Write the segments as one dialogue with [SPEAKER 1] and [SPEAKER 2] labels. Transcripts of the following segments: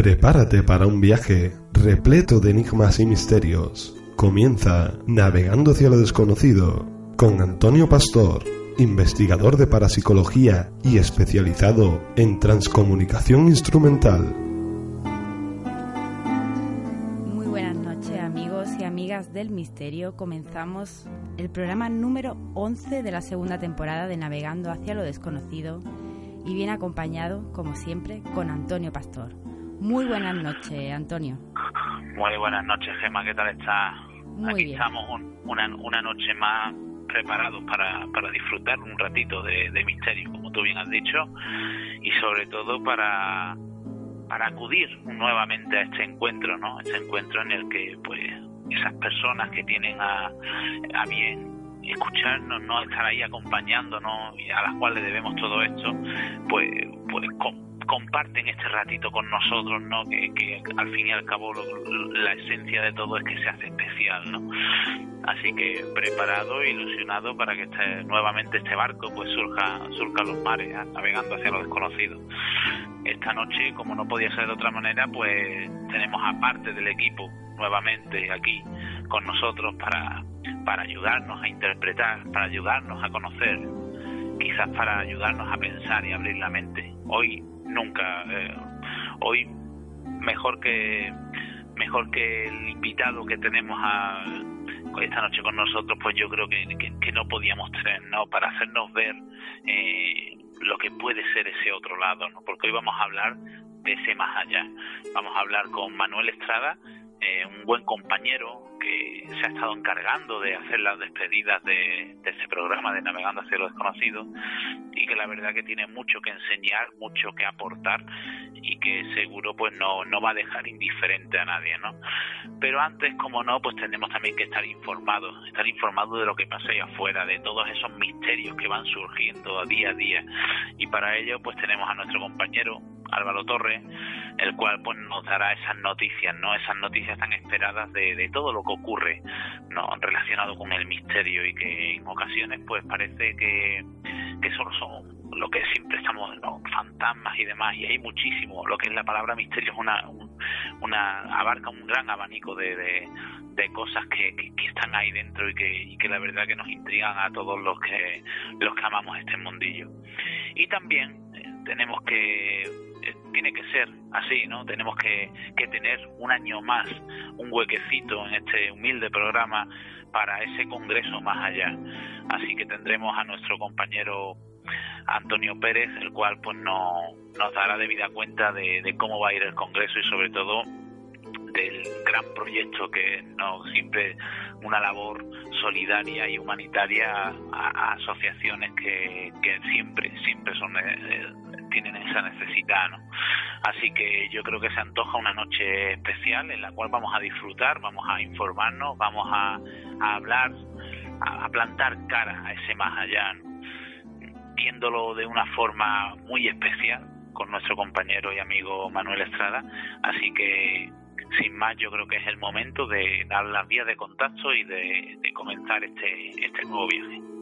[SPEAKER 1] Prepárate para un viaje repleto de enigmas y misterios. Comienza Navegando hacia lo desconocido con Antonio Pastor, investigador de parapsicología y especializado en transcomunicación instrumental.
[SPEAKER 2] Muy buenas noches amigos y amigas del misterio. Comenzamos el programa número 11 de la segunda temporada de Navegando hacia lo desconocido y bien acompañado, como siempre, con Antonio Pastor. Muy buenas noches, Antonio.
[SPEAKER 3] Muy buenas noches, Gemma. ¿Qué tal estás?
[SPEAKER 2] Muy
[SPEAKER 3] Aquí
[SPEAKER 2] bien.
[SPEAKER 3] estamos un- una, una noche más preparados para, para disfrutar un ratito de, de misterio, como tú bien has dicho, y sobre todo para, para acudir nuevamente a este encuentro, ¿no? Este encuentro en el que, pues, esas personas que tienen a, a bien escucharnos, no estar ahí acompañándonos y a las cuales debemos todo esto, pues, pues com- comparten este ratito con nosotros, ¿no? Que, al fin y al cabo la esencia de todo es que se hace especial, ¿no? Así que preparado e ilusionado para que este, nuevamente este barco pues surja, surca los mares, ¿eh? navegando hacia lo desconocido. Esta noche, como no podía ser de otra manera, pues tenemos a parte del equipo nuevamente aquí con nosotros para, para ayudarnos a interpretar, para ayudarnos a conocer, quizás para ayudarnos a pensar y abrir la mente. Hoy nunca, eh, hoy mejor que mejor que el invitado que tenemos esta noche con nosotros, pues yo creo que, que- que no podíamos tener, ¿no? Para hacernos ver eh, lo que puede ser ese otro lado, ¿no? Porque hoy vamos a hablar de ese más allá. Vamos a hablar con Manuel Estrada, eh, un buen compañero que se ha estado encargando de hacer las despedidas de, de este programa de Navegando hacia lo desconocido y que la verdad que tiene mucho que enseñar, mucho que aportar y que seguro pues no, no va a dejar indiferente a nadie, ¿no? Pero antes, como no, pues tenemos también que estar informados, estar informados de lo que pasa ahí afuera, de todos esos misterios que van surgiendo día a día. Y para ello, pues tenemos a nuestro compañero Álvaro Torres, el cual pues nos dará esas noticias, ¿no? Esas noticias tan esperadas de, de todo lo que ocurre, ¿no? Relacionado con el misterio y que en ocasiones pues parece que, que solo son lo que siempre estamos, ¿no? fantasmas y demás, y hay muchísimo. Lo que es la palabra misterio es una, un- una abarca un gran abanico de, de, de cosas que, que, que están ahí dentro y que, y que la verdad que nos intrigan a todos los que los que amamos este mundillo. Y también eh, tenemos que tiene que ser así, ¿no? Tenemos que, que tener un año más, un huequecito en este humilde programa para ese congreso más allá. Así que tendremos a nuestro compañero Antonio Pérez, el cual pues no, nos dará debida cuenta de, de cómo va a ir el Congreso y sobre todo del gran proyecto que no siempre una labor solidaria y humanitaria a, a asociaciones que, que siempre siempre son eh, eh, tienen esa necesidad ¿no? así que yo creo que se antoja una noche especial en la cual vamos a disfrutar vamos a informarnos vamos a, hablar a, a plantar cara a ese más allá ¿no? viéndolo de una forma muy especial con nuestro compañero y amigo Manuel Estrada. Así que, sin más, yo creo que es el momento de dar las vías de contacto y de, de comenzar este, este nuevo viaje.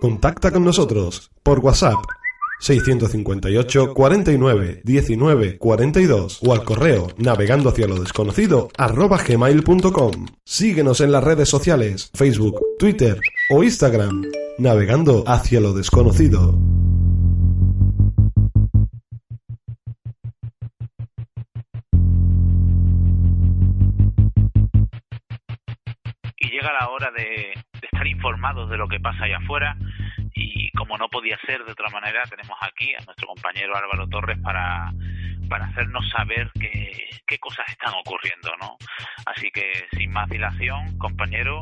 [SPEAKER 1] Contacta con nosotros por WhatsApp 658 49 19 42 o al correo navegando hacia lo desconocido arroba gmail.com. Síguenos en las redes sociales Facebook, Twitter o Instagram navegando hacia lo desconocido.
[SPEAKER 3] Informados de lo que pasa allá afuera y como no podía ser de otra manera, tenemos aquí a nuestro compañero Álvaro Torres para, para hacernos saber qué, qué cosas están ocurriendo, ¿no? Así que sin más dilación, compañero,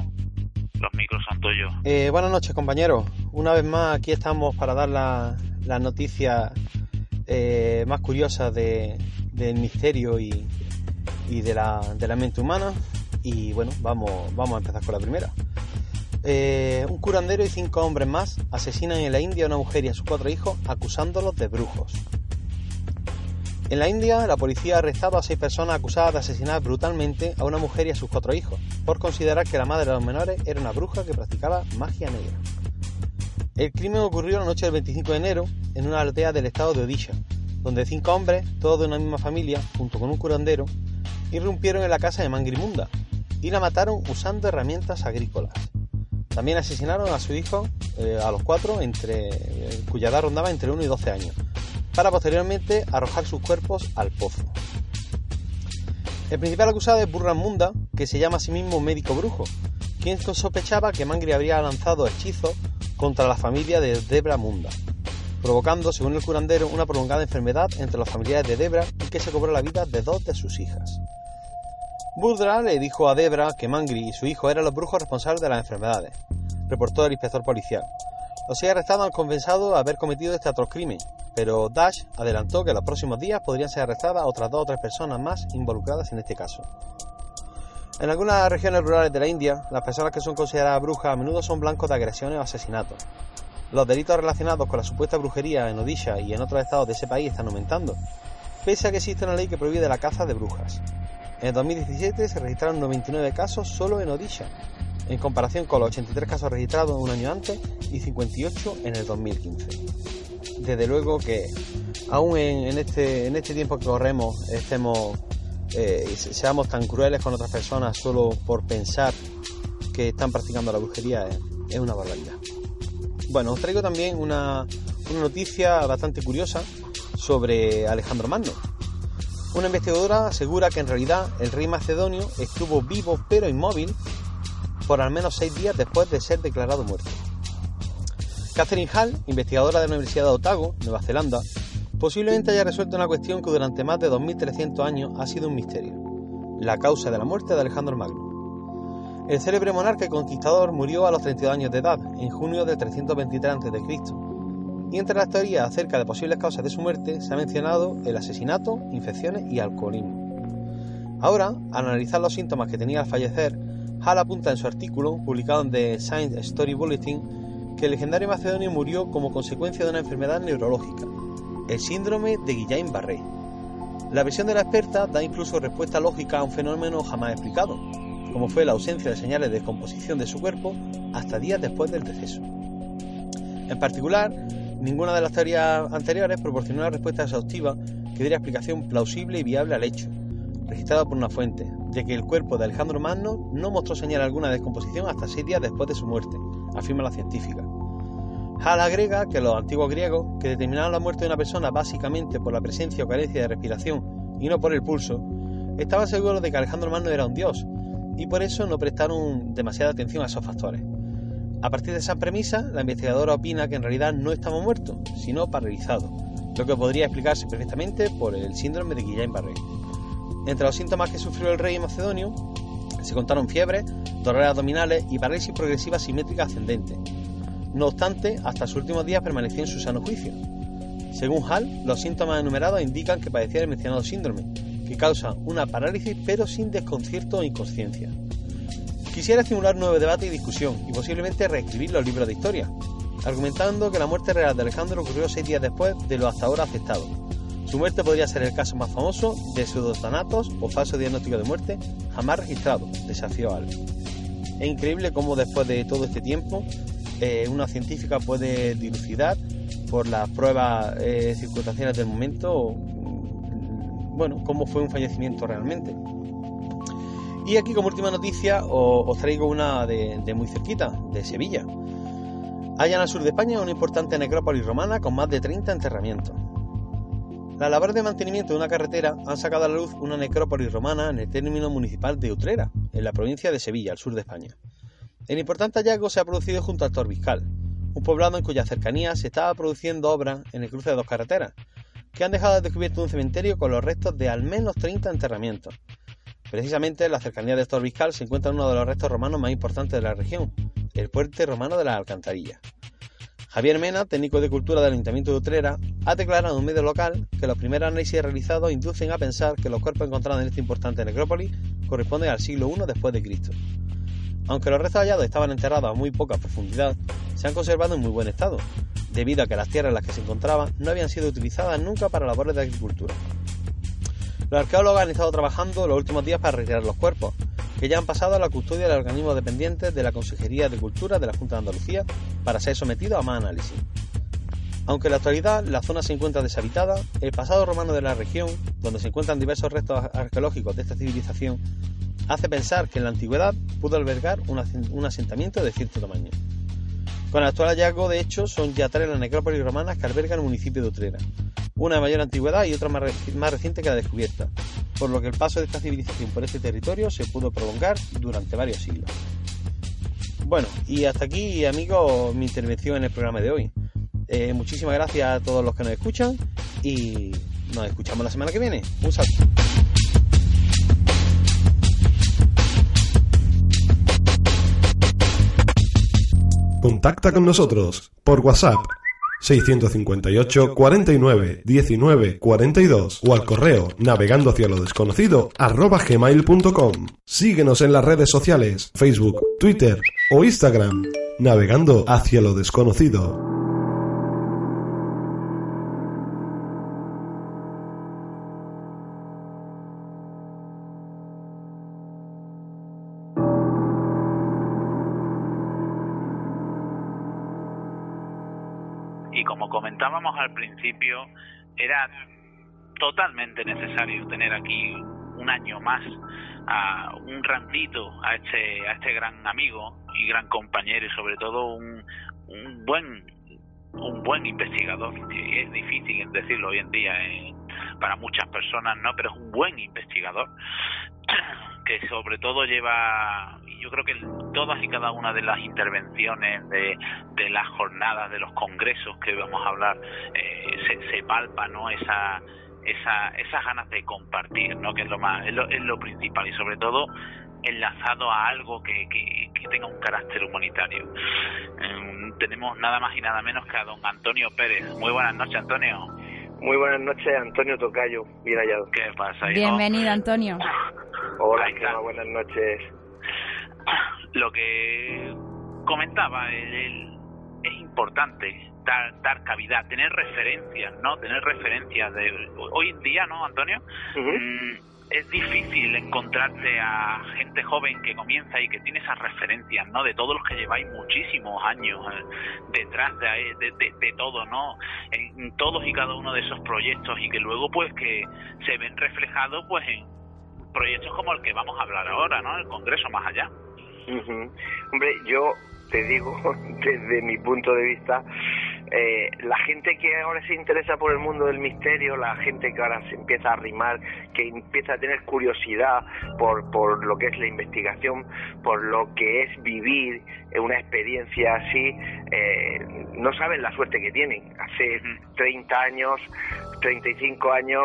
[SPEAKER 3] los micros son tuyos.
[SPEAKER 4] Eh, buenas noches, compañero. Una vez más, aquí estamos para dar las la noticias eh, más curiosas de, del misterio y, y de, la, de la mente humana. Y bueno, vamos, vamos a empezar con la primera. Eh, un curandero y cinco hombres más asesinan en la India a una mujer y a sus cuatro hijos acusándolos de brujos. En la India, la policía ha arrestado a seis personas acusadas de asesinar brutalmente a una mujer y a sus cuatro hijos, por considerar que la madre de los menores era una bruja que practicaba magia negra. El crimen ocurrió la noche del 25 de enero en una aldea del estado de Odisha, donde cinco hombres, todos de una misma familia, junto con un curandero, irrumpieron en la casa de Mangrimunda y la mataron usando herramientas agrícolas. También asesinaron a su hijo, eh, a los cuatro, entre, cuya edad rondaba entre 1 y 12 años, para posteriormente arrojar sus cuerpos al pozo. El principal acusado es Burran Munda, que se llama a sí mismo médico brujo, quien sospechaba que Mangri habría lanzado hechizos contra la familia de Debra Munda, provocando, según el curandero, una prolongada enfermedad entre los familiares de Debra y que se cobró la vida de dos de sus hijas. Budra le dijo a Debra que Mangri y su hijo eran los brujos responsables de las enfermedades, reportó el inspector policial. Los seis arrestados han confesado haber cometido este atroz crimen, pero Dash adelantó que en los próximos días podrían ser arrestadas otras dos o tres personas más involucradas en este caso. En algunas regiones rurales de la India, las personas que son consideradas brujas a menudo son blancos de agresiones o asesinatos. Los delitos relacionados con la supuesta brujería en Odisha y en otros estados de ese país están aumentando, pese a que existe una ley que prohíbe la caza de brujas. En el 2017 se registraron 99 casos solo en Odisha, en comparación con los 83 casos registrados un año antes y 58 en el 2015. Desde luego que aún en, este, en este tiempo que corremos estemos, eh, seamos tan crueles con otras personas solo por pensar que están practicando la brujería es, una barbaridad. Bueno, os traigo también una, una noticia bastante curiosa sobre Alejandro Magno. Una investigadora asegura que en realidad el rey macedonio estuvo vivo pero inmóvil por al menos seis días después de ser declarado muerto. Catherine Hall, investigadora de la Universidad de Otago, Nueva Zelanda, posiblemente haya resuelto una cuestión que durante más de 2.300 años ha sido un misterio, la causa de la muerte de Alejandro Magno. El célebre monarca y conquistador murió a los 32 años de edad, en junio de 323 a.C., y entre las teorías acerca de posibles causas de su muerte se ha mencionado el asesinato, infecciones y alcoholismo. Ahora, al analizar los síntomas que tenía al fallecer, Hall apunta en su artículo, publicado en The Science Story Bulletin, que el legendario macedonio murió como consecuencia de una enfermedad neurológica, el síndrome de Guillain-Barré. La versión de la experta da incluso respuesta lógica a un fenómeno jamás explicado, como fue la ausencia de señales de descomposición de su cuerpo hasta días después del deceso. En particular, ninguna de las teorías anteriores proporcionó una respuesta exhaustiva que diera explicación plausible y viable al hecho, registrada por una fuente, ya que el cuerpo de Alejandro Magno no mostró señal alguna de descomposición hasta seis días después de su muerte, afirma la científica. Hall agrega que los antiguos griegos, que determinaron la muerte de una persona básicamente por la presencia o carencia de respiración y no por el pulso, estaban seguros de que Alejandro Magno era un dios, y por eso no prestaron demasiada atención a esos factores. A partir de esa premisa, la investigadora opina que en realidad no estaba muerto, sino paralizado, lo que podría explicarse perfectamente por el síndrome de Guillain-Barré. Entre los síntomas que sufrió el rey macedonio se contaron fiebre, dolores abdominales y parálisis progresiva simétrica ascendente. No obstante, hasta sus últimos días permaneció en su sano juicio. Según Hall, los síntomas enumerados indican que padecía el mencionado síndrome, que causa una parálisis pero sin desconcierto o inconsciencia. Quisiera estimular un nuevo debate y discusión y posiblemente reescribir los libros de historia, argumentando que la muerte real de Alejandro ocurrió seis días después de lo hasta ahora aceptado, su muerte podría ser el caso más famoso de pseudotanatos o falso diagnóstico de muerte jamás registrado, desafió Al. Es increíble cómo después de todo este tiempo eh, una científica puede dilucidar por las pruebas eh, circunstanciales del momento, mm, bueno, cómo fue un fallecimiento realmente. Y aquí como última noticia os, traigo una de, muy cerquita, de Sevilla. Hallan al sur de España una importante necrópolis romana con más de 30 enterramientos. La labor de mantenimiento de una carretera han sacado a la luz una necrópolis romana en el término municipal de Utrera, en la provincia de Sevilla, al sur de España. El importante hallazgo se ha producido junto al Torbiscal, un poblado en cuya cercanía se estaba produciendo obras en el cruce de dos carreteras, que han dejado descubierto un cementerio con los restos de al menos 30 enterramientos. Precisamente en la cercanía de Estorviscal se encuentra uno de los restos romanos más importantes de la región, el puente romano de las Alcantarillas. Javier Mena, técnico de cultura del Ayuntamiento de Utrera, ha declarado en un medio local que los primeros análisis realizados inducen a pensar que los cuerpos encontrados en esta importante necrópolis corresponden al siglo I después de Cristo. Aunque los restos hallados estaban enterrados a muy poca profundidad, se han conservado en muy buen estado, debido a que las tierras en las que se encontraban no habían sido utilizadas nunca para labores de agricultura. Los arqueólogos han estado trabajando los últimos días para retirar los cuerpos, que ya han pasado a la custodia del organismo dependiente de la Consejería de Cultura de la Junta de Andalucía para ser sometidos a más análisis. Aunque en la actualidad la zona se encuentra deshabitada, el pasado romano de la región, donde se encuentran diversos restos arqueológicos de esta civilización, hace pensar que en la antigüedad pudo albergar un asentamiento de cierto tamaño. Con el actual hallazgo, de hecho, son ya tres las necrópolis romanas que albergan el municipio de Utrera, una de mayor antigüedad y otra más, más reciente que la descubierta, por lo que el paso de esta civilización por este territorio se pudo prolongar durante varios siglos. Bueno, y hasta aquí, amigos, mi intervención en el programa de hoy. Eh, muchísimas gracias a todos los que nos escuchan y nos escuchamos la semana que viene. Un saludo.
[SPEAKER 1] Contacta con nosotros por WhatsApp 658 49 19 42 o al correo navegando hacia lo desconocido gmail.com. Síguenos en las redes sociales, Facebook, Twitter o Instagram, navegando hacia lo desconocido.
[SPEAKER 3] Comentábamos al principio, era totalmente necesario tener aquí un año más a un ratito a este a este gran amigo y gran compañero y sobre todo un, un buen un buen investigador es difícil decirlo hoy en día eh, para muchas personas no pero es un buen investigador que sobre todo lleva yo creo que todas y cada una de las intervenciones de, de las jornadas, de los congresos que vamos a hablar, eh, se, se, palpa, ¿no? Esa, esa, esas ganas de compartir, ¿no? Que es lo más, es lo, es lo principal y sobre todo enlazado a algo que, que, tenga un carácter humanitario. Eh, tenemos nada más y nada menos que a don Antonio Pérez. Muy buenas noches, Antonio.
[SPEAKER 5] Muy buenas noches, Antonio Tocayo, bien hallado.
[SPEAKER 3] ¿Qué pasa? Hijo?
[SPEAKER 2] Bienvenido, Antonio.
[SPEAKER 5] Hola, buenas noches
[SPEAKER 3] lo que comentaba él, es importante dar, dar cavidad, tener referencias, ¿no? Tener referencias de hoy en día, ¿no, Antonio? mm, es difícil encontrarte a gente joven que comienza y que tiene esas referencias, ¿no? De todos los que lleváis muchísimos años eh, detrás de, de, de, todo, ¿no? En todos y cada uno de esos proyectos y que luego, pues, que se ven reflejados, pues, en proyectos como el que vamos a hablar ahora, ¿no? El Congreso más allá.
[SPEAKER 5] Hombre, yo te digo, desde mi punto de vista, eh, la gente que ahora se interesa por el mundo del misterio, la gente que ahora se empieza a arrimar, que empieza a tener curiosidad por, por lo que es la investigación, por lo que es vivir una experiencia así, eh, no saben la suerte que tienen. Hace 30 años, 35 años,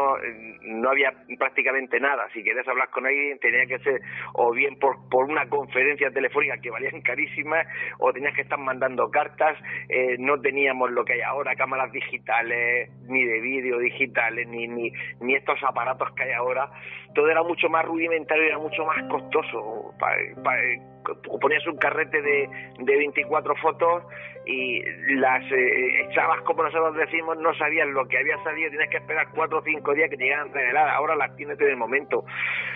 [SPEAKER 5] no había prácticamente nada. Si querías hablar con alguien, tenía que ser o bien por, por una conferencia telefónica que valían carísimas, o tenías que estar mandando cartas. Eh, no teníamos lo que hay ahora, cámaras digitales, ni de vídeo digitales, ni, ni, ni estos aparatos que hay ahora. Todo era mucho más rudimentario, era mucho más costoso. Pa, pa, ponías un carrete de, de 24 fotos y las eh, echabas, como nosotros decimos, no sabías lo que había salido, tienes que esperar cuatro o cinco días que te llegaran reveladas, ahora las tienes en el momento.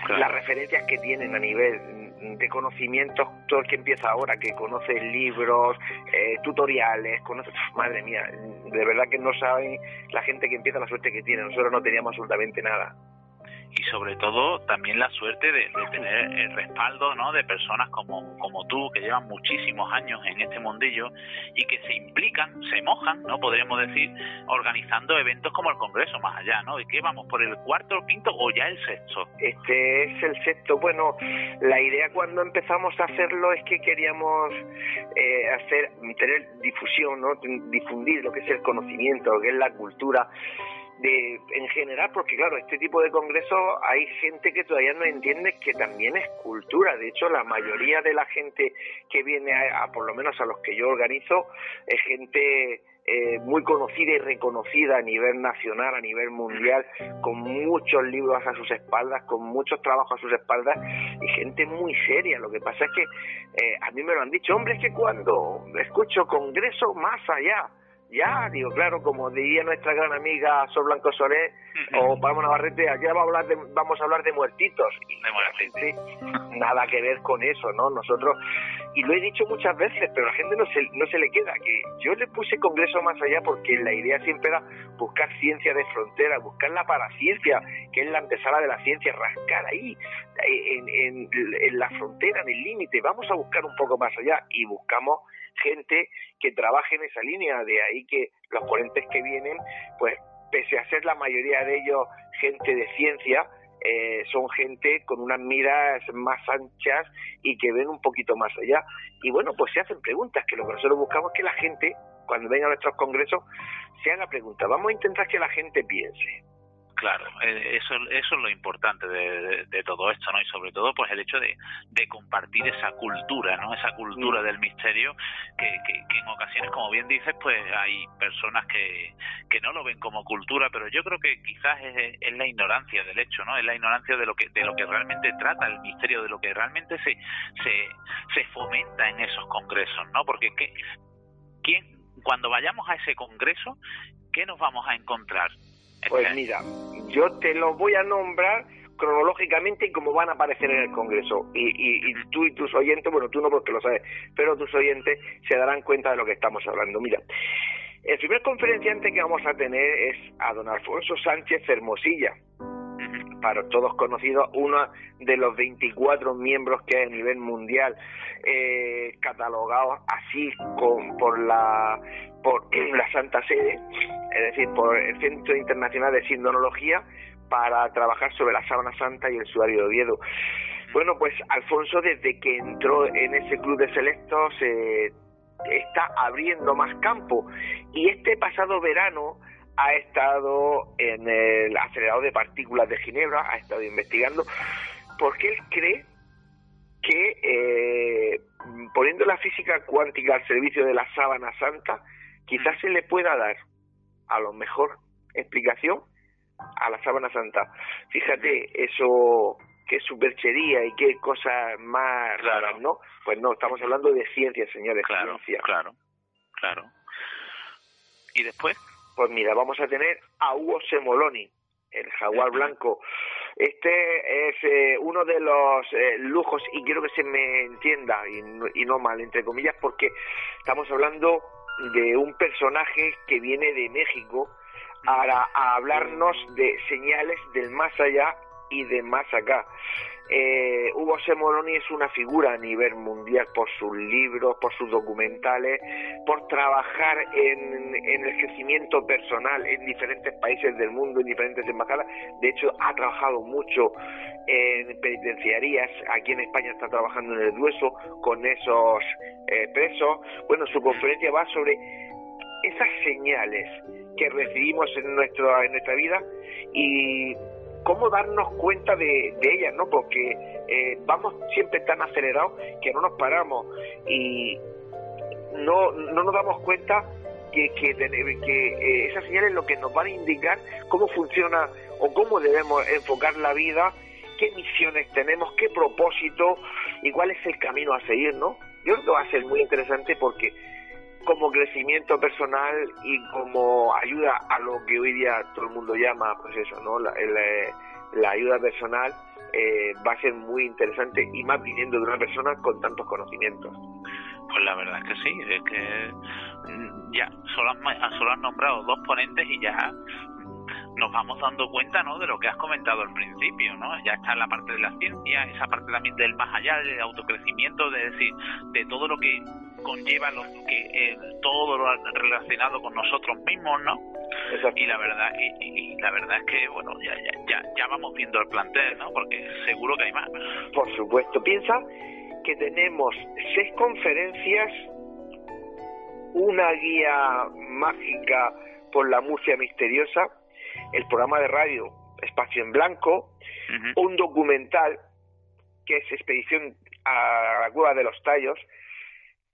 [SPEAKER 5] Claro. Las referencias que tienen a nivel de conocimientos, todo el que empieza ahora, que conoce libros, eh, tutoriales, conoce, madre mía, de verdad que no saben la gente que empieza la suerte que tiene, nosotros no teníamos absolutamente nada.
[SPEAKER 3] Y sobre todo también la suerte de, tener el respaldo ¿no? de personas como, como tú que llevan muchísimos años en este mundillo y que se implican, se mojan, no podríamos decir, organizando eventos como el Congreso más allá, ¿no? ¿Y qué vamos por el cuarto, el quinto o ya el sexto?
[SPEAKER 5] Este es el sexto. Bueno, la idea cuando empezamos a hacerlo es que queríamos eh, hacer tener difusión, ¿no? Difundir lo que es el conocimiento, lo que es la cultura de, en general, porque claro, este tipo de congresos hay gente que todavía no entiende que también es cultura. De hecho, la mayoría de la gente que viene, a, por lo menos a los que yo organizo, es gente eh, muy conocida y reconocida a nivel nacional, a nivel mundial, con muchos libros a sus espaldas, con muchos trabajos a sus espaldas y gente muy seria. Lo que pasa es que eh, a mí me lo han dicho, hombre, es que cuando escucho congreso más allá, ya, digo, claro, como diría nuestra gran amiga Sol Blanco Solé o Palma Navarrete, aquí vamos a hablar de, vamos a hablar de muertitos.
[SPEAKER 3] De
[SPEAKER 5] nada que ver con eso, ¿no? Nosotros, y lo he dicho muchas veces, pero a la gente no se, no se le queda, que yo le puse Congreso más allá porque la idea siempre era buscar ciencia de frontera, buscar la paraciencia, que es la antesala de la ciencia, rascar ahí, en, en, en la frontera, en el límite, vamos a buscar un poco más allá y buscamos gente que trabaje en esa línea, de ahí que los ponentes que vienen, pues pese a ser la mayoría de ellos gente de ciencia, eh, son gente con unas miras más anchas y que ven un poquito más allá. Y bueno, pues se hacen preguntas, que lo que nosotros buscamos es que la gente, cuando venga a nuestros congresos, se haga preguntas. Vamos a intentar que la gente piense.
[SPEAKER 3] Claro, eh, eso, eso es lo importante de, todo esto, ¿no? Y sobre todo, pues el hecho de, compartir esa cultura, ¿no? Esa cultura mm. del misterio que, que, en ocasiones, como bien dices, pues hay personas que, que no lo ven como cultura, pero yo creo que quizás es, es, la ignorancia del hecho, ¿no? Es la ignorancia de lo que de lo que realmente trata el misterio, de lo que realmente se se, se fomenta en esos congresos, ¿no? Porque que quién cuando vayamos a ese congreso, ¿qué nos vamos a encontrar?
[SPEAKER 5] Pues mira, yo te lo voy a nombrar cronológicamente y como van a aparecer en el Congreso. Y, y, tú y tus oyentes, bueno, tú no porque lo sabes, pero tus oyentes se darán cuenta de lo que estamos hablando. Mira, el primer conferenciante que vamos a tener es a don Alfonso Sánchez Hermosilla, para todos conocidos, uno de los 24 miembros que hay a nivel mundial eh, catalogados así con, por la por la Santa Sede, es decir, por el Centro Internacional de Sindonología, para trabajar sobre la sábana santa y el sudario de Oviedo. Bueno, pues Alfonso desde que entró en ese club de selectos se está abriendo más campo y este pasado verano ha estado en el acelerador de partículas de Ginebra, ha estado investigando porque él cree que eh, poniendo la física cuántica al servicio de la sábana santa, quizás se le pueda dar a lo mejor explicación a la sábana santa. Fíjate, eso qué superchería y qué cosa más
[SPEAKER 3] claro.
[SPEAKER 5] ¿no? Pues no, estamos hablando de ciencia, señores,
[SPEAKER 3] claro,
[SPEAKER 5] ciencia.
[SPEAKER 3] Claro, claro. ¿Y después?
[SPEAKER 5] Pues mira, vamos a tener a Hugo Semoloni, el jaguar blanco. Este es eh, uno de los eh, lujos, y quiero que se me entienda, y, y no mal, entre comillas, porque estamos hablando de un personaje que viene de México a, a hablarnos de señales del más allá y de más acá. Eh, Hugo Semoloni es una figura a nivel mundial por sus libros, por sus documentales, por trabajar en, en, el crecimiento personal en diferentes países del mundo, en diferentes embajadas. De hecho, ha trabajado mucho en penitenciarías. Aquí en España está trabajando en el Dueso con esos eh, presos. Bueno, su conferencia va sobre esas señales que recibimos en, nuestro, en nuestra vida y cómo darnos cuenta de, de ellas, ¿no? Porque eh, vamos siempre tan acelerados que no nos paramos y no, no nos damos cuenta que, que, que eh, esas señales lo que nos van a indicar cómo funciona o cómo debemos enfocar la vida, qué misiones tenemos, qué propósito y cuál es el camino a seguir, ¿no? Yo creo que va a ser muy interesante porque como crecimiento personal y como ayuda a lo que hoy día todo el mundo llama, pues eso, ¿no? La, eh, ayuda personal eh, va a ser muy interesante y más viniendo de una persona con tantos conocimientos.
[SPEAKER 3] Pues la verdad es que sí, es que mm, ya solo has, solo has nombrado dos ponentes y ya nos vamos dando cuenta ¿no? de lo que has comentado al principio, ¿no? Ya está la parte de la ciencia, esa parte también del más allá, del autocrecimiento, de decir, de todo lo que conlleva lo que eh, todo lo relacionado con nosotros mismos, ¿no? Y la verdad y, la verdad es que bueno, ya, ya ya vamos viendo el plantel, ¿no? Porque seguro que hay más.
[SPEAKER 5] Por supuesto, piensa que tenemos seis conferencias, una guía mágica por la Murcia misteriosa, el programa de radio Espacio en Blanco, un documental que es Expedición a la Cueva de los Tallos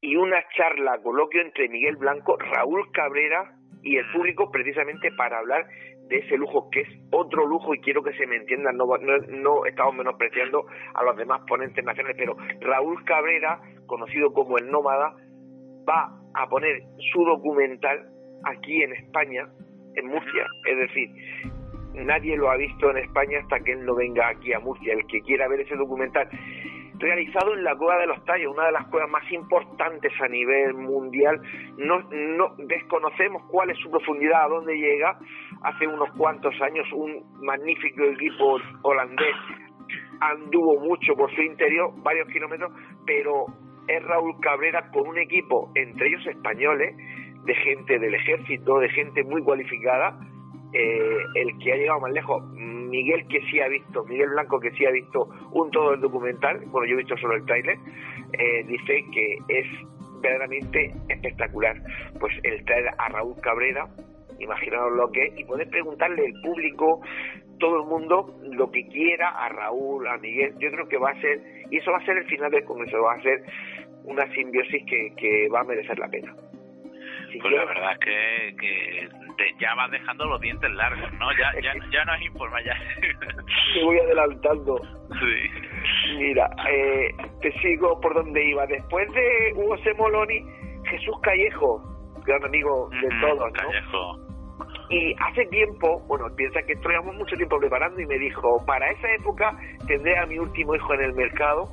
[SPEAKER 5] y una charla, coloquio entre Miguel Blanco, Raúl Cabrera y el público precisamente para hablar de ese lujo que es otro lujo y quiero que se me entienda, no, no, no estamos menospreciando a los demás ponentes nacionales, pero Raúl Cabrera, conocido como el Nómada, va a poner su documental aquí en España, en Murcia, es decir, nadie lo ha visto en España hasta que él no venga aquí a Murcia, el que quiera ver ese documental realizado en la Cueva de los Tallos, una de las cuevas más importantes a nivel mundial. No, no desconocemos cuál es su profundidad, a dónde llega. Hace unos cuantos años un magnífico equipo holandés anduvo mucho por su interior, varios kilómetros, pero es Raúl Cabrera con un equipo, entre ellos españoles, de gente del ejército, de gente muy cualificada, eh, el que ha llegado más lejos, Miguel que sí ha visto, Miguel Blanco que sí ha visto un todo el documental, bueno yo he visto solo el trailer, eh, dice que es verdaderamente espectacular. Pues el traer a Raúl Cabrera, imaginaos lo que es, y poder preguntarle al público, todo el mundo, lo que quiera a Raúl, a Miguel, yo creo que va a ser, y eso va a ser el final del Congreso, va a ser una simbiosis que, que va a merecer la pena.
[SPEAKER 3] Pues la verdad es que, que ya vas dejando los dientes largos, ¿no? Ya, ya, ya no es informa, ya.
[SPEAKER 5] Te voy adelantando. Sí. Mira, eh, te sigo por donde iba. Después de Hugo Semoloni, Jesús Callejo, gran amigo de todos, ¿no?
[SPEAKER 3] Callejo.
[SPEAKER 5] Y hace tiempo, bueno, piensa que estuvimos mucho tiempo preparando y me dijo, para esa época tendré a mi último hijo en el mercado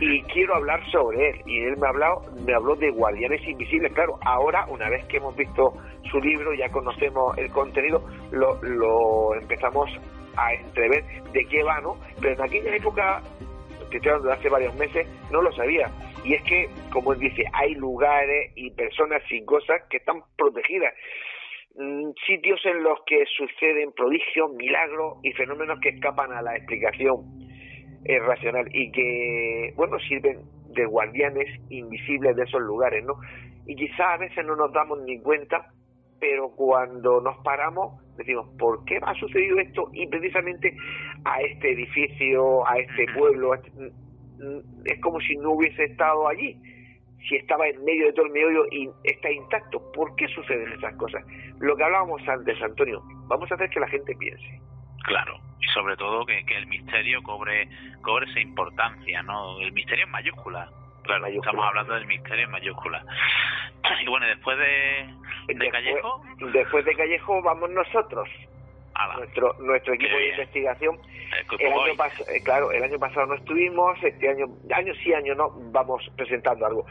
[SPEAKER 5] y quiero hablar sobre él. Y él me, ha hablado, me habló de Guardianes Invisibles. Claro, ahora, una vez que hemos visto su libro, ya conocemos el contenido, lo, lo empezamos a entrever de qué va, ¿no? Pero en aquella época, que estoy hablando de hace varios meses, no lo sabía. Y es que, como él dice, hay lugares y personas y cosas que están protegidas. Mm, sitios en los que suceden prodigios, milagros y fenómenos que escapan a la explicación eh, racional y que, bueno, sirven de guardianes invisibles de esos lugares, ¿no? Y quizás a veces no nos damos ni cuenta, pero cuando nos paramos decimos, ¿por qué ha sucedido esto? Y precisamente a este edificio, a este pueblo, mm, mm, es como si no hubiese estado allí si estaba en medio de todo el medio y está intacto. ¿Por qué suceden esas cosas? Lo que hablábamos antes, Antonio, vamos a hacer que la gente piense.
[SPEAKER 3] Claro, y sobre todo que, que el misterio cobre, cobre esa importancia, ¿no? El misterio en mayúscula. Claro, estamos hablando del misterio en mayúscula. Y bueno, después de, de Callejo.
[SPEAKER 5] Después de Callejo vamos nosotros nuestro nuestro equipo de investigación el año eh, claro el año pasado no estuvimos este año año sí año no vamos presentando algo.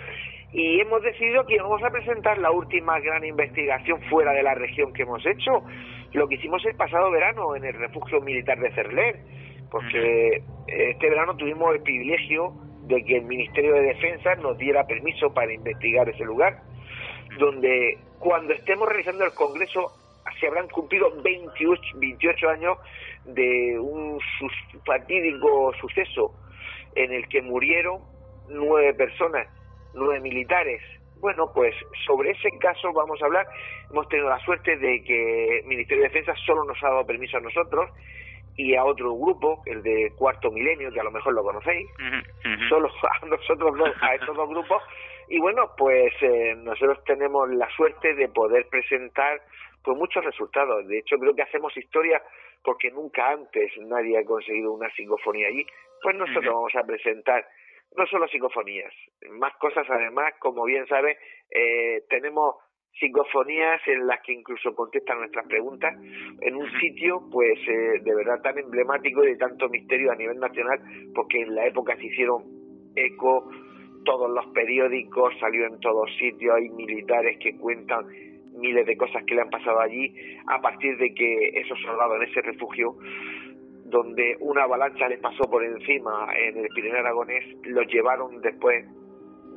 [SPEAKER 5] Y hemos decidido que vamos a presentar la última gran investigación fuera de la región que hemos hecho lo que hicimos el pasado verano en el refugio militar de Cerler porque este verano tuvimos el privilegio de que el Ministerio de Defensa nos diera permiso para investigar ese lugar donde cuando estemos realizando el Congreso se habrán cumplido 28, 28 años de un fatídico suceso en el que murieron nueve personas, nueve militares. Bueno, pues sobre ese caso vamos a hablar. Hemos tenido la suerte de que el Ministerio de Defensa solo nos ha dado permiso a nosotros y a otro grupo, el de Cuarto Milenio, que a lo mejor lo conocéis, solo a nosotros dos, a estos dos grupos. Y bueno, pues eh, nosotros tenemos la suerte de poder presentar con muchos resultados. De hecho, creo que hacemos historia porque nunca antes nadie ha conseguido una psicofonía allí. Pues nosotros vamos a presentar no solo psicofonías, más cosas además, como bien sabe, eh, tenemos psicofonías en las que incluso contestan nuestras preguntas en un sitio pues eh, de verdad tan emblemático y de tanto misterio a nivel nacional porque en la época se hicieron eco todos los periódicos salió en todos sitios hay militares que cuentan miles de cosas que le han pasado allí a partir de que esos soldados en ese refugio donde una avalancha les pasó por encima en el Pirineo Aragonés, los llevaron después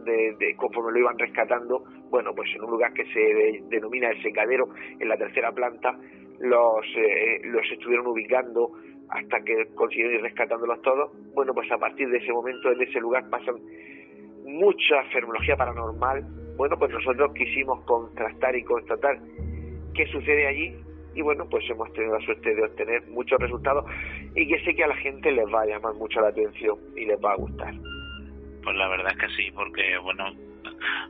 [SPEAKER 5] de, de, conforme lo iban rescatando, bueno, pues en un lugar que se denomina el secadero, en la tercera planta, los, eh, los estuvieron ubicando hasta que consiguieron ir rescatándolos todos. Bueno, pues a partir de ese momento, en ese lugar pasan mucha fermología paranormal. Bueno, pues nosotros quisimos contrastar y constatar qué sucede allí y bueno, pues hemos tenido la suerte de obtener muchos resultados y que sé que a la gente les va a llamar mucho la atención y les va a gustar.
[SPEAKER 3] Pues la verdad es que sí, porque bueno,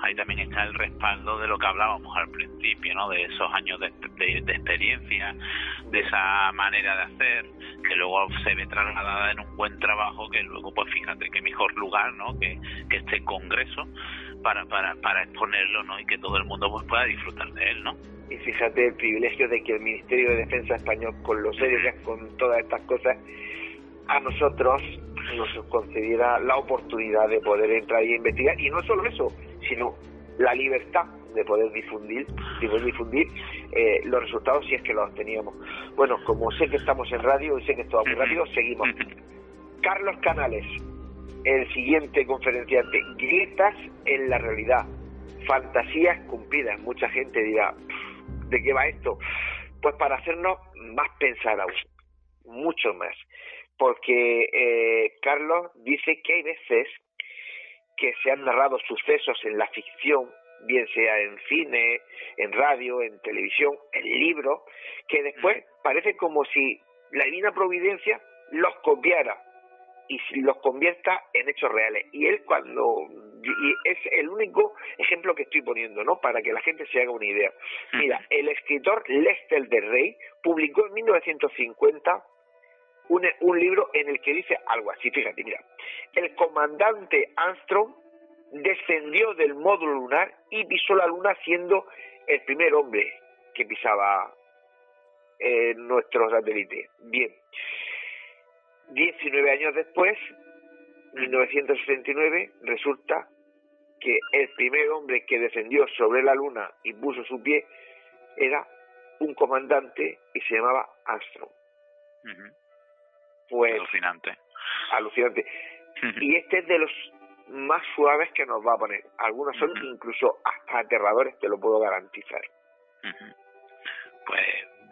[SPEAKER 3] ahí también está el respaldo de lo que hablábamos al principio, ¿no? De esos años de, experiencia, de esa manera de hacer, que luego se ve trasladada en un buen trabajo, que luego, pues fíjate, qué mejor lugar, ¿no? Que, que este congreso para, para, para exponerlo, ¿no? Y que todo el mundo pues pueda disfrutar de él, ¿no?
[SPEAKER 5] Y fíjate el privilegio de que el Ministerio de Defensa español, con lo serio que es con todas estas cosas, a nosotros nos concediera la oportunidad de poder entrar y investigar. Y no solo eso, sino la libertad de poder difundir, de poder difundir eh, los resultados si es que los teníamos. Bueno, como sé que estamos en radio y sé que esto va muy rápido, seguimos. Carlos Canales, el siguiente conferenciante, grietas en la realidad, fantasías cumplidas. Mucha gente dirá, ¿de qué va esto? Pues para hacernos más pensar aún, mucho más porque eh, Carlos dice que hay veces que se han narrado sucesos en la ficción, bien sea en cine, en radio, en televisión, en libros, que después parece como si la divina providencia los copiara y los convierta en hechos reales. Y él cuando y es el único ejemplo que estoy poniendo, ¿no? Para que la gente se haga una idea. Mira, el escritor Lester de Rey publicó en 1950 un, un libro en el que dice algo así, fíjate, mira, el comandante Armstrong descendió del módulo lunar y pisó la luna siendo el primer hombre que pisaba eh, nuestro satélite. Bien, 19 años después, 1969, resulta que el primer hombre que descendió sobre la luna y puso su pie era un comandante y se llamaba Armstrong. Pues,
[SPEAKER 3] alucinante.
[SPEAKER 5] Alucinante. y este es de los más suaves que nos va a poner. Algunos son incluso hasta aterradores, te lo puedo garantizar.
[SPEAKER 3] Pues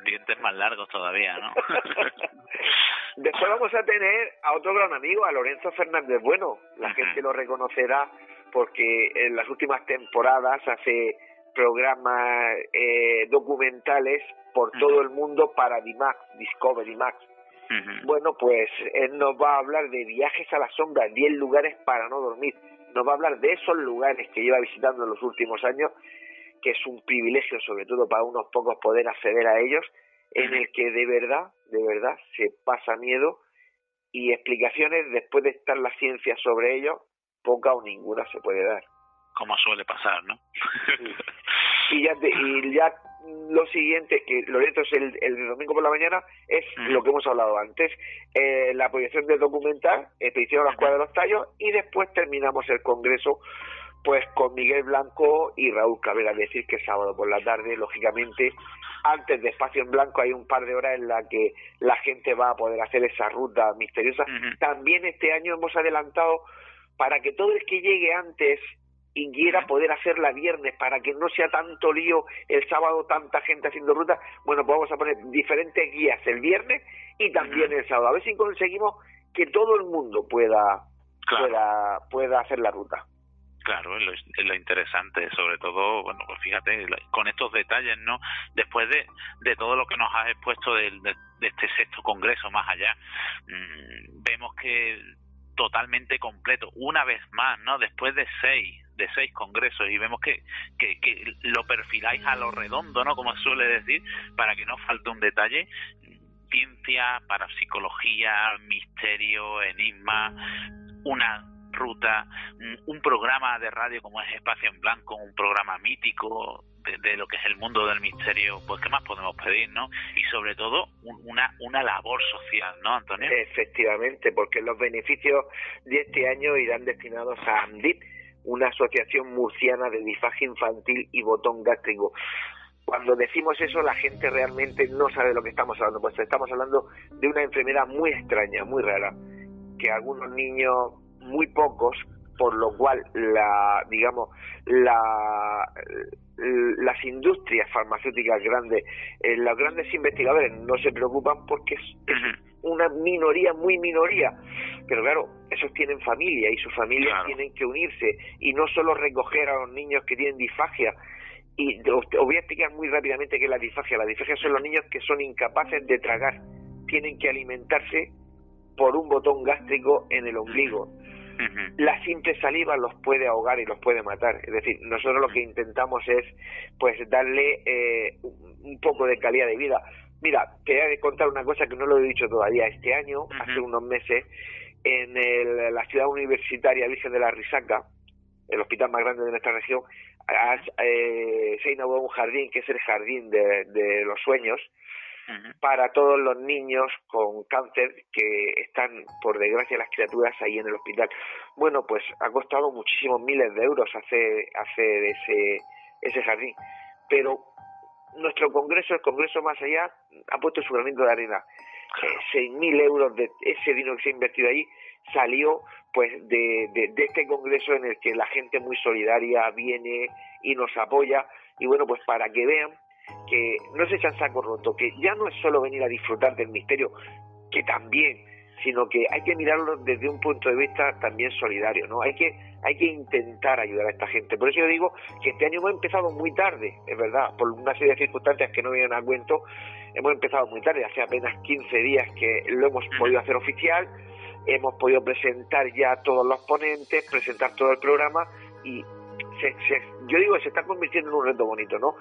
[SPEAKER 3] dientes más largos todavía, ¿no?
[SPEAKER 5] Después vamos a tener a otro gran amigo, a Lorenzo Fernández Bueno. La gente lo reconocerá porque en las últimas temporadas hace programas eh, documentales por todo el mundo para DiMax, Discovery Max. Bueno, pues él nos va a hablar de viajes a la sombra, 10 lugares para no dormir. Nos va a hablar de esos lugares que lleva visitando en los últimos años, que es un privilegio sobre todo para unos pocos poder acceder a ellos, en el que de verdad, de verdad se pasa miedo y explicaciones después de estar la ciencia sobre ello, poca o ninguna se puede dar.
[SPEAKER 3] Como suele pasar, ¿no?
[SPEAKER 5] y ya, y ya lo siguiente, que Lorenzo es el, el domingo por la mañana, es lo que hemos hablado antes, eh, la proyección del documental, expedición a las cuadras de los tallos, y después terminamos el congreso pues con Miguel Blanco y Raúl Cabrera, decir que sábado por la tarde, lógicamente, antes de Espacio en Blanco hay un par de horas en la que la gente va a poder hacer esa ruta misteriosa. También este año hemos adelantado para que todo el que llegue antes y quiera poder hacerla viernes para que no sea tanto lío el sábado tanta gente haciendo ruta, bueno, pues vamos a poner diferentes guías el viernes y también el sábado. A ver si conseguimos que todo el mundo pueda pueda pueda hacer la ruta.
[SPEAKER 3] Claro, es lo, interesante, sobre todo, bueno, pues fíjate, con estos detalles, ¿no? Después de, de todo lo que nos has expuesto de, de, este sexto congreso más allá, mmm, vemos que totalmente completo, una vez más, ¿no? Después de seis, de seis congresos y vemos que, que, que lo perfiláis a lo redondo, ¿no? Como suele decir, para que no falte un detalle. Ciencia, parapsicología, misterio, enigma, una ruta, un programa de radio como es Espacio en Blanco, un programa mítico de, lo que es el mundo del misterio, pues qué más podemos pedir, ¿no? Y sobre todo una, una labor social, ¿no, Antonio?
[SPEAKER 5] Efectivamente, porque los beneficios de este año irán destinados a AMDIP, una asociación murciana de disfagia infantil y botón gástrico. cuando decimos eso la gente realmente no sabe de lo que estamos hablando, pues estamos hablando de una enfermedad muy extraña, muy rara, que algunos niños, muy pocos, por lo cual la, digamos, la, las industrias farmacéuticas grandes, eh, los grandes investigadores no se preocupan porque es, una minoría, muy minoría. Pero claro, esos tienen familia y sus familias tienen que unirse y no solo recoger a los niños que tienen disfagia. Y os, voy a explicar muy rápidamente qué es la disfagia. La disfagia son los niños que son incapaces de tragar, tienen que alimentarse por un botón gástrico en el ombligo. La simple saliva los puede ahogar y los puede matar. Es decir, nosotros lo que intentamos es pues darle eh, un poco de calidad de vida. Mira, te voy a contar una cosa que no lo he dicho todavía. Este año, hace unos meses, en la ciudad universitaria Virgen de la Risaca, el hospital más grande de nuestra región, eh, se inauguró un jardín que es el Jardín de los Sueños, para todos los niños con cáncer que están, por desgracia, las criaturas ahí en el hospital. Bueno, pues ha costado muchísimos miles de euros hacer, hacer ese, ese jardín, pero nuestro congreso, el congreso más allá, ha puesto su granito de arena. Eh, mil euros de ese dinero que se ha invertido ahí salió pues de, de, de, este congreso en el que la gente muy solidaria viene y nos apoya y bueno pues para que vean que no se echan saco roto, que ya no es solo venir a disfrutar del misterio, que también, sino que hay que mirarlo desde un punto de vista también solidario, ¿no? Hay que hay que intentar ayudar a esta gente. Por eso yo digo que este año hemos empezado muy tarde, es verdad, por una serie de circunstancias que no vienen a cuento, hemos empezado muy tarde, hace apenas 15 días que lo hemos podido hacer oficial, hemos podido presentar ya todos los ponentes, presentar todo el programa y yo digo que se está convirtiendo en un reto bonito, ¿no?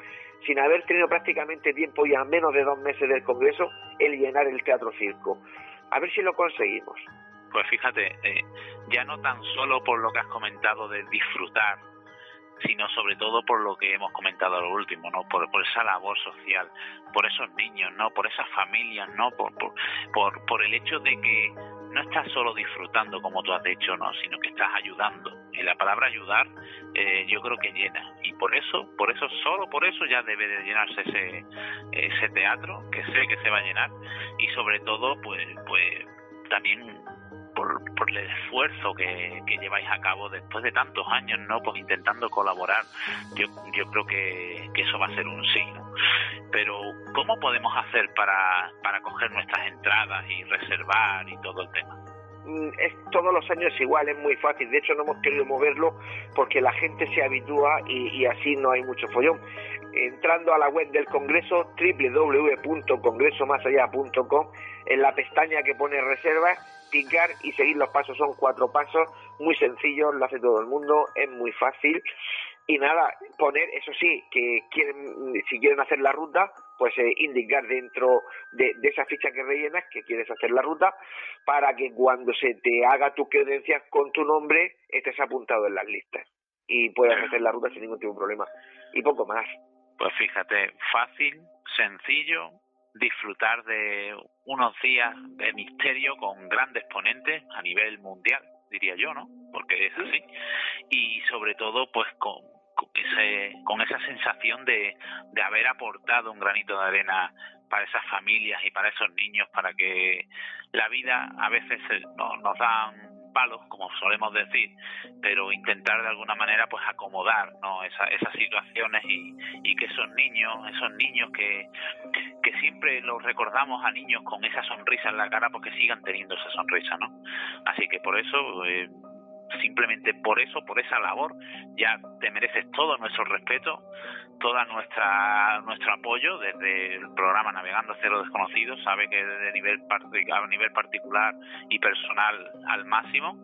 [SPEAKER 5] Sin haber tenido prácticamente tiempo ya menos de dos meses del Congreso, el llenar el Teatro Circo. A ver si lo conseguimos.
[SPEAKER 3] Pues fíjate, eh, ya no tan solo por lo que has comentado de disfrutar, sino sobre todo por lo que hemos comentado lo último, ¿no? Por, esa labor social, por esos niños, ¿no? Por esas familias, ¿no? Por, por, por, por el hecho de que no estás solo disfrutando como tú has dicho, no, sino que estás ayudando. Y la palabra ayudar eh, yo creo que llena. Y por eso, por eso, solo por eso ya debe de llenarse ese, ese teatro, que sé que se va a llenar. Y sobre todo, pues, pues también por, el esfuerzo que, lleváis a cabo después de tantos años, ¿no? Pues intentando colaborar. Yo, yo creo que, que eso va a ser un sí, Pero, ¿cómo podemos hacer para, para coger nuestras entradas y reservar y todo el tema?
[SPEAKER 5] Mm, es todos los años igual, es muy fácil. De hecho, no hemos querido moverlo porque la gente se habitúa y, y así no hay mucho follón. Entrando a la web del Congreso, www.congresomasallá.com, en la pestaña que pone reservas, picar y seguir los pasos. Son cuatro pasos muy sencillos, lo hace todo el mundo, es muy fácil. Y nada, poner, eso sí, que quieren, si quieren hacer la ruta, pues eh, indicar dentro de, esa ficha que rellenas que quieres hacer la ruta para que cuando se te haga tus credencias con tu nombre estés apuntado en las listas y puedas hacer la ruta sin ningún tipo de problema. Y poco más.
[SPEAKER 3] Pues fíjate, fácil, sencillo, disfrutar de unos días de misterio con grandes ponentes a nivel mundial, diría yo, ¿no? Porque es así. Y sobre todo, pues con, con, ese, con esa sensación de, de haber aportado un granito de arena para esas familias y para esos niños, para que la vida a veces nos, nos dan palos, como solemos decir, pero intentar de alguna manera pues acomodar ¿no? esas situaciones y, y que esos niños, esos niños que, que siempre los recordamos a niños con esa sonrisa en la cara, porque sigan teniendo esa sonrisa, ¿no? Así que por eso eh, simplemente por eso, por esa labor, ya te mereces todo nuestro respeto, toda nuestra nuestro apoyo desde el programa Navegando hacia lo desconocido, sabe que desde nivel a nivel particular y personal al máximo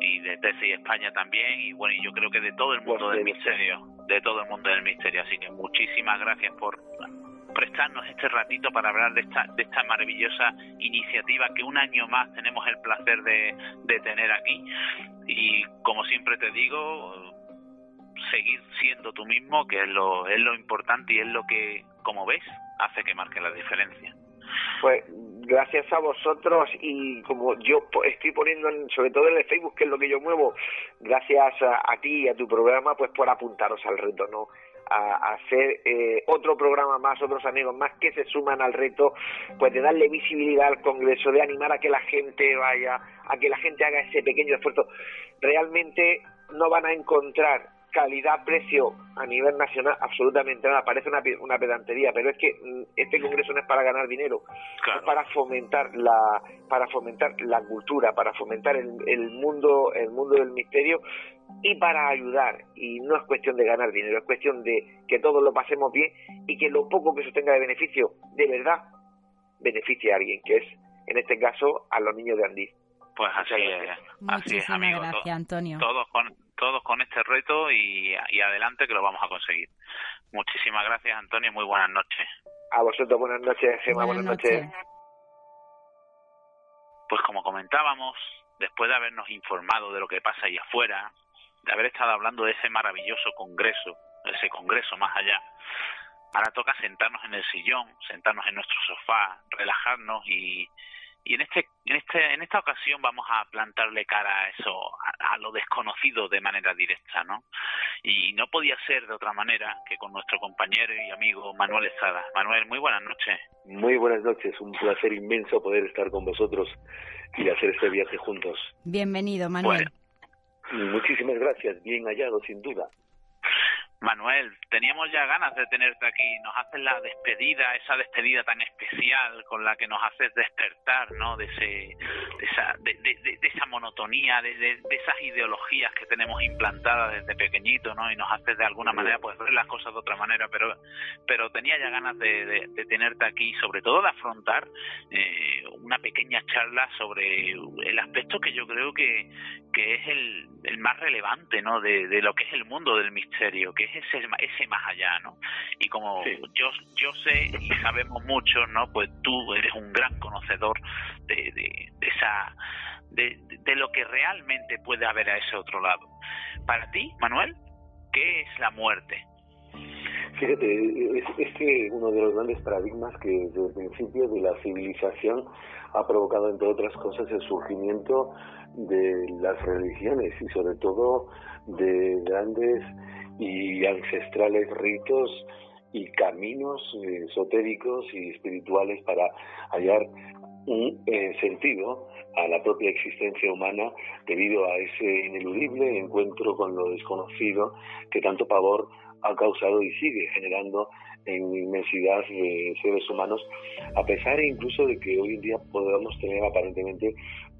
[SPEAKER 3] y desde España también y bueno, y yo creo que de todo el mundo del misterio, de todo el mundo del misterio, así que muchísimas gracias por prestarnos este ratito para hablar de esta, de esta maravillosa iniciativa que un año más tenemos el placer de, tener aquí. Y como siempre te digo, seguir siendo tú mismo, que es lo, es lo importante y es lo que, como ves, hace que marque la diferencia.
[SPEAKER 5] Pues gracias a vosotros y como yo estoy poniendo sobre todo en el Facebook, que es lo que yo muevo, gracias a, a ti y a tu programa, pues por apuntaros al reto, ¿no? A, hacer eh, otro programa más, otros amigos más que se suman al reto, pues de darle visibilidad al Congreso, de animar a que la gente vaya, a que la gente haga ese pequeño esfuerzo. Realmente no van a encontrar calidad-precio a nivel nacional absolutamente nada, parece una, una pedantería, pero es que mm, este congreso no es para ganar dinero, es para fomentar la para fomentar la cultura, para fomentar el, el mundo el mundo del misterio y para ayudar y no es cuestión de ganar dinero, es cuestión de que todos lo pasemos bien y que lo poco que se tenga de beneficio de verdad beneficie a alguien, que es en este caso a los niños de Andí.
[SPEAKER 3] Pues así es, así es, amigo.
[SPEAKER 2] Gracias, Antonio.
[SPEAKER 3] Todos con, todos con este reto y, adelante que lo vamos a conseguir. Muchísimas gracias, Antonio, muy buenas noches.
[SPEAKER 5] A vosotros buenas noches, Gemma, buenas, noches.
[SPEAKER 3] Pues como comentábamos, después de habernos informado de lo que pasa ahí afuera, de haber estado hablando de ese maravilloso congreso, ese congreso más allá, ahora toca sentarnos en el sillón, sentarnos en nuestro sofá, relajarnos y, y en este en este en esta ocasión vamos a plantarle cara a eso a, lo desconocido de manera directa no y no podía ser de otra manera que con nuestro compañero y amigo Manuel Estrada. Manuel muy buenas noches.
[SPEAKER 6] Muy buenas noches un placer inmenso poder estar con vosotros y hacer este viaje juntos.
[SPEAKER 2] Bienvenido Manuel.
[SPEAKER 6] Muchísimas gracias bien hallado sin duda
[SPEAKER 3] Manuel, teníamos ya ganas de tenerte aquí. Nos haces la despedida, esa despedida tan especial con la que nos haces despertar, ¿no? De, ese, de, esa, de, de, esa monotonía, de, esas ideologías que tenemos implantadas desde pequeñito, ¿no? Y nos haces de alguna manera pues ver las cosas de otra manera. Pero, pero tenía ya ganas de, tenerte aquí, sobre todo de afrontar eh, una pequeña charla sobre el aspecto que yo creo que, que es el, el más relevante, ¿no? De, de lo que es el mundo del misterio, que es ese, ese más allá, ¿no? Y como yo, yo sé y sabemos mucho, ¿no? Pues tú eres un gran conocedor de, de, esa... De, de lo que realmente puede haber a ese otro lado. Para ti, Manuel, ¿qué es la muerte?
[SPEAKER 6] Fíjate, es, es, que uno de los grandes paradigmas que desde el principio de la civilización ha provocado, entre otras cosas, el surgimiento de las religiones y sobre todo de grandes y ancestrales ritos y caminos eh, esotéricos y espirituales para hallar un eh, sentido a la propia existencia humana debido a ese ineludible encuentro con lo desconocido que tanto pavor ha causado y sigue generando en inmensidad de seres humanos, a pesar incluso de que hoy en día podamos tener aparentemente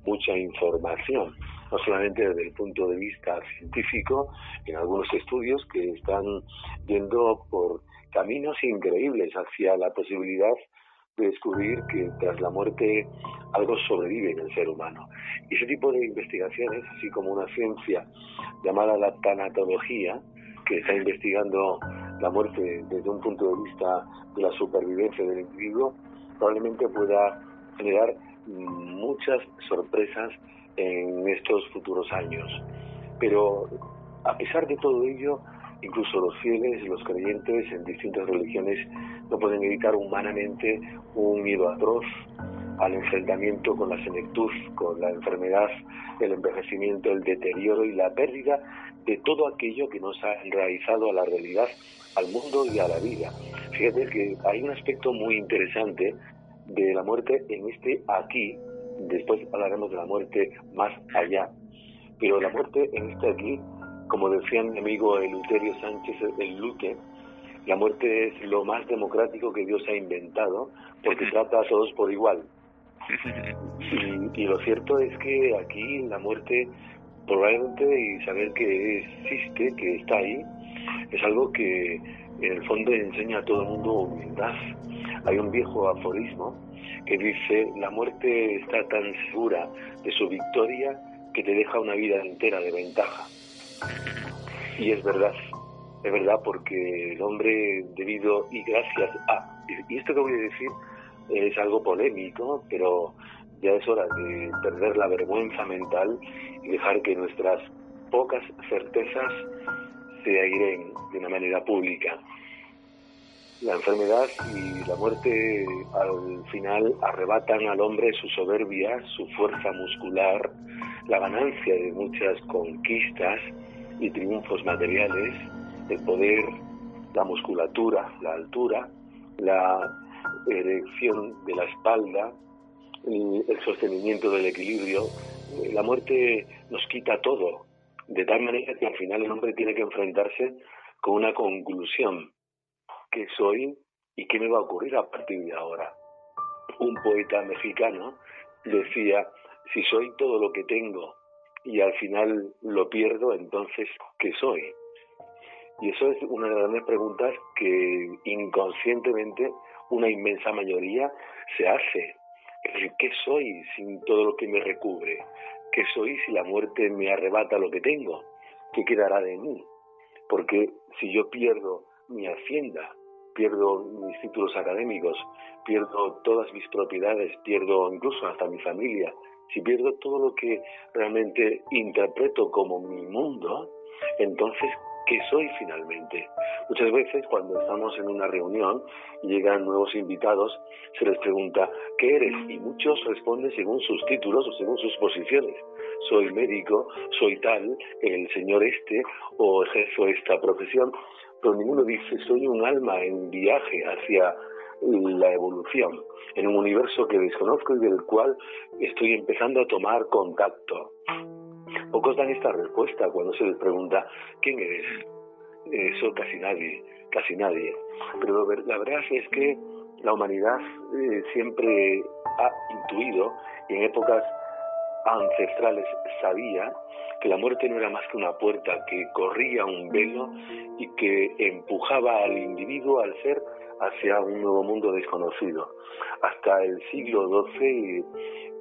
[SPEAKER 6] mucha información no solamente desde el punto de vista científico, en algunos estudios que están yendo por caminos increíbles hacia la posibilidad de descubrir que tras la muerte algo sobrevive en el ser humano. Y ese tipo de investigaciones, así como una ciencia llamada la tanatología, que está investigando la muerte desde un punto de vista de la supervivencia del individuo, probablemente pueda generar muchas sorpresas en estos futuros años. Pero a pesar de todo ello, incluso los fieles, los creyentes en distintas religiones no pueden evitar humanamente un miedo atroz al enfrentamiento con la senectud, con la enfermedad, el envejecimiento, el deterioro y la pérdida de todo aquello que nos ha enraizado a la realidad, al mundo y a la vida. Fíjate que hay un aspecto muy interesante de la muerte en este aquí después hablaremos de la muerte más allá. Pero la muerte en este aquí, como decía mi amigo Eleuterio Sánchez el Lute, la muerte es lo más democrático que Dios ha inventado porque trata a todos por igual. Y, lo cierto es que aquí la muerte, probablemente, y saber que existe, que está ahí, es algo que en el fondo enseña a todo el mundo humildad. Hay un viejo aforismo que dice, la muerte está tan segura de su victoria que te deja una vida entera de ventaja. Y es verdad, es verdad porque el hombre debido y gracias a, y esto que voy a decir es algo polémico, pero ya es hora de perder la vergüenza mental y dejar que nuestras pocas certezas se airen de una manera pública. La enfermedad y la muerte al final arrebatan al hombre su soberbia, su fuerza muscular, la ganancia de muchas conquistas y triunfos materiales, el poder la musculatura, la altura, la erección de la espalda, el sostenimiento del equilibrio. La muerte nos quita todo, de tal manera que al final el hombre tiene que enfrentarse con una conclusión. ¿Qué soy y qué me va a ocurrir a partir de ahora? Un poeta mexicano decía, si soy todo lo que tengo y al final lo pierdo, entonces, ¿qué soy? Y eso es una de las grandes preguntas que inconscientemente una inmensa mayoría se hace. ¿Qué soy sin todo lo que me recubre? ¿Qué soy si la muerte me arrebata lo que tengo? ¿Qué quedará de mí? Porque si yo pierdo mi hacienda, pierdo mis títulos académicos, pierdo todas mis propiedades, pierdo incluso hasta mi familia, si pierdo todo lo que realmente interpreto como mi mundo, entonces, ¿qué soy finalmente? Muchas veces cuando estamos en una reunión y llegan nuevos invitados, se les pregunta, ¿qué eres? Y muchos responden según sus títulos o según sus posiciones. Soy médico, soy tal, el señor este, o ejerzo esta profesión, pero ninguno dice, soy un alma en viaje hacia la evolución, en un universo que desconozco y del cual estoy empezando a tomar contacto. Pocos dan esta respuesta cuando se les pregunta, ¿quién eres? Eso casi nadie, casi nadie. Pero la verdad es que la humanidad eh, siempre ha intuido y en épocas ancestrales sabía que la muerte no era más que una puerta que corría un velo y que empujaba al individuo, al ser, hacia un nuevo mundo desconocido. Hasta el siglo XII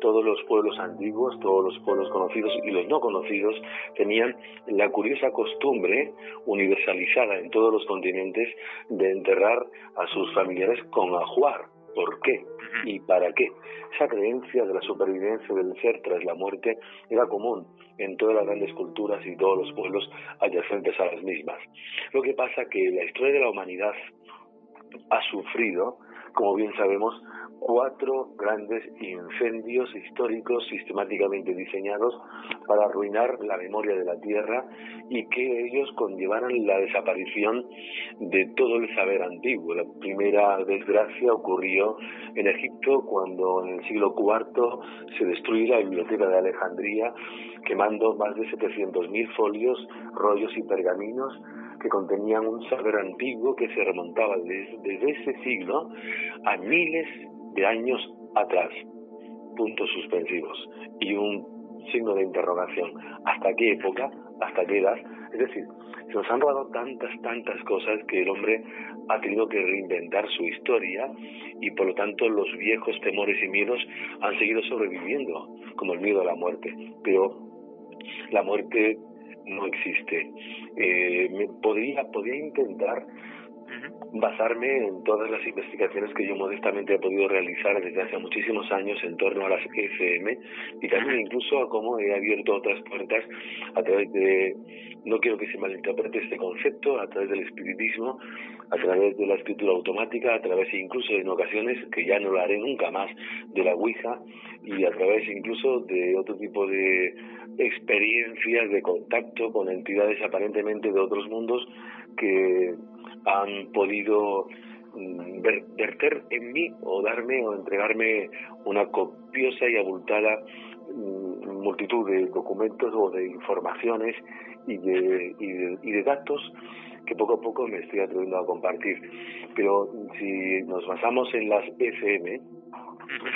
[SPEAKER 6] todos los pueblos antiguos, todos los pueblos conocidos y los no conocidos tenían la curiosa costumbre universalizada en todos los continentes de enterrar a sus familiares con ajuar. ¿Por qué? ¿Y para qué? Esa creencia de la supervivencia del ser tras la muerte era común en todas las grandes culturas y todos los pueblos adyacentes a las mismas. Lo que pasa que la historia de la humanidad ha sufrido, como bien sabemos, cuatro grandes incendios históricos sistemáticamente diseñados para arruinar la memoria de la Tierra y que ellos conllevaran la desaparición de todo el saber antiguo. La primera desgracia ocurrió en Egipto cuando en el siglo IV se destruyó la biblioteca de Alejandría quemando más de 700.000 folios, rollos y pergaminos que contenían un saber antiguo que se remontaba desde, ese siglo a miles de años atrás. Puntos suspensivos y un signo de interrogación. ¿Hasta qué época? ¿Hasta qué edad? Es decir, se nos han robado tantas, tantas cosas que el hombre ha tenido que reinventar su historia y por lo tanto los viejos temores y miedos han seguido sobreviviendo, como el miedo a la muerte. Pero la muerte no existe. Eh, podría, podría intentar basarme en todas las investigaciones que yo modestamente he podido realizar desde hace muchísimos años en torno a las FM y también incluso a cómo he abierto otras puertas a través de, no quiero que se malinterprete este concepto, a través del espiritismo, a través de la escritura automática, a través incluso en ocasiones, que ya no lo haré nunca más, de la Ouija y a través incluso de otro tipo de experiencias de contacto con entidades aparentemente de otros mundos que han podido mm, verter en mí o darme o entregarme una copiosa y abultada mm, multitud de documentos o de informaciones y de, y de, datos que poco a poco me estoy atreviendo a compartir. Pero si nos basamos en las FM,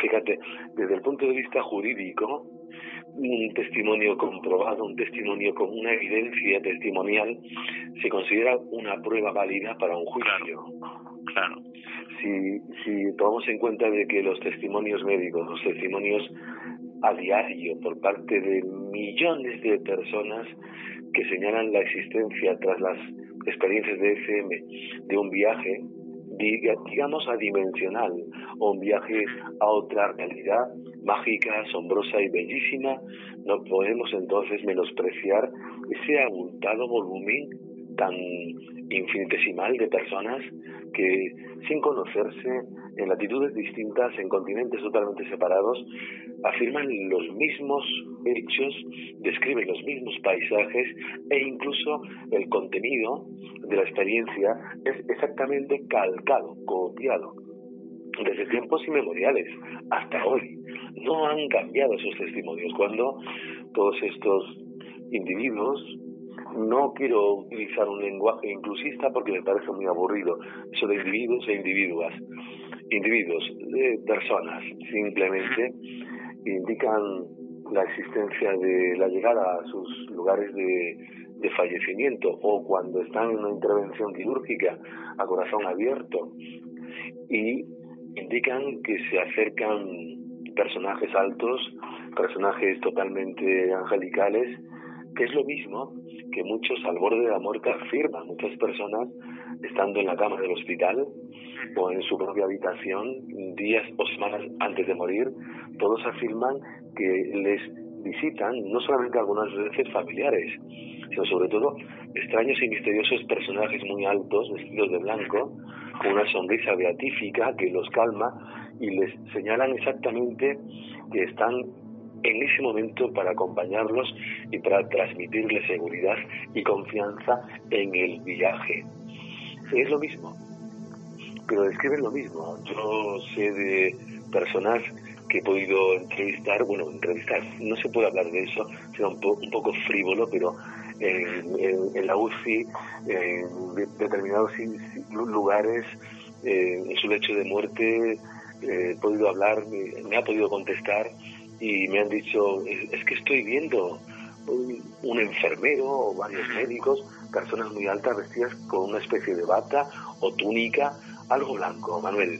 [SPEAKER 6] fíjate, desde el punto de vista jurídico, un testimonio comprobado, un testimonio con una evidencia testimonial, se considera una prueba válida para un juicio.
[SPEAKER 3] Claro.
[SPEAKER 6] Si, si tomamos en cuenta de que los testimonios médicos, los testimonios a diario por parte de millones de personas que señalan la existencia tras las experiencias de FM de un viaje, digamos adimensional, un viaje a otra realidad, mágica, asombrosa y bellísima, no podemos entonces menospreciar ese abultado volumen tan infinitesimal de personas que sin conocerse, en latitudes distintas, en continentes totalmente separados, afirman los mismos hechos, describen los mismos paisajes e incluso el contenido de la experiencia es exactamente calcado, copiado, desde tiempos inmemoriales hasta hoy. No han cambiado esos testimonios cuando todos estos individuos no quiero utilizar un lenguaje inclusista porque me parece muy aburrido. Eso de individuos e individuas. Individuos, de personas, simplemente indican la existencia de la llegada a sus lugares de, de fallecimiento o cuando están en una intervención quirúrgica a corazón abierto y indican que se acercan personajes altos, personajes totalmente angelicales, que es lo mismo que muchos al borde de la muerte afirman, muchas personas estando en la cama del hospital o en su propia habitación días o semanas antes de morir, todos afirman que les visitan no solamente algunas veces familiares, sino sobre todo extraños y misteriosos personajes muy altos, vestidos de blanco, con una sonrisa beatífica que los calma y les señalan exactamente que están en ese momento para acompañarlos y para transmitirles seguridad y confianza en el viaje. Es lo mismo, pero describen lo mismo. Yo sé de personas que he podido entrevistar, bueno, entrevistar, no se puede hablar de eso, sino un, un poco frívolo, pero en, la UCI, en determinados lugares, en su lecho de muerte, eh, he podido hablar, me ha podido contestar y me han dicho, es, que estoy viendo un, enfermero o varios médicos, personas muy altas vestidas con una especie de bata o túnica, algo blanco, Manuel,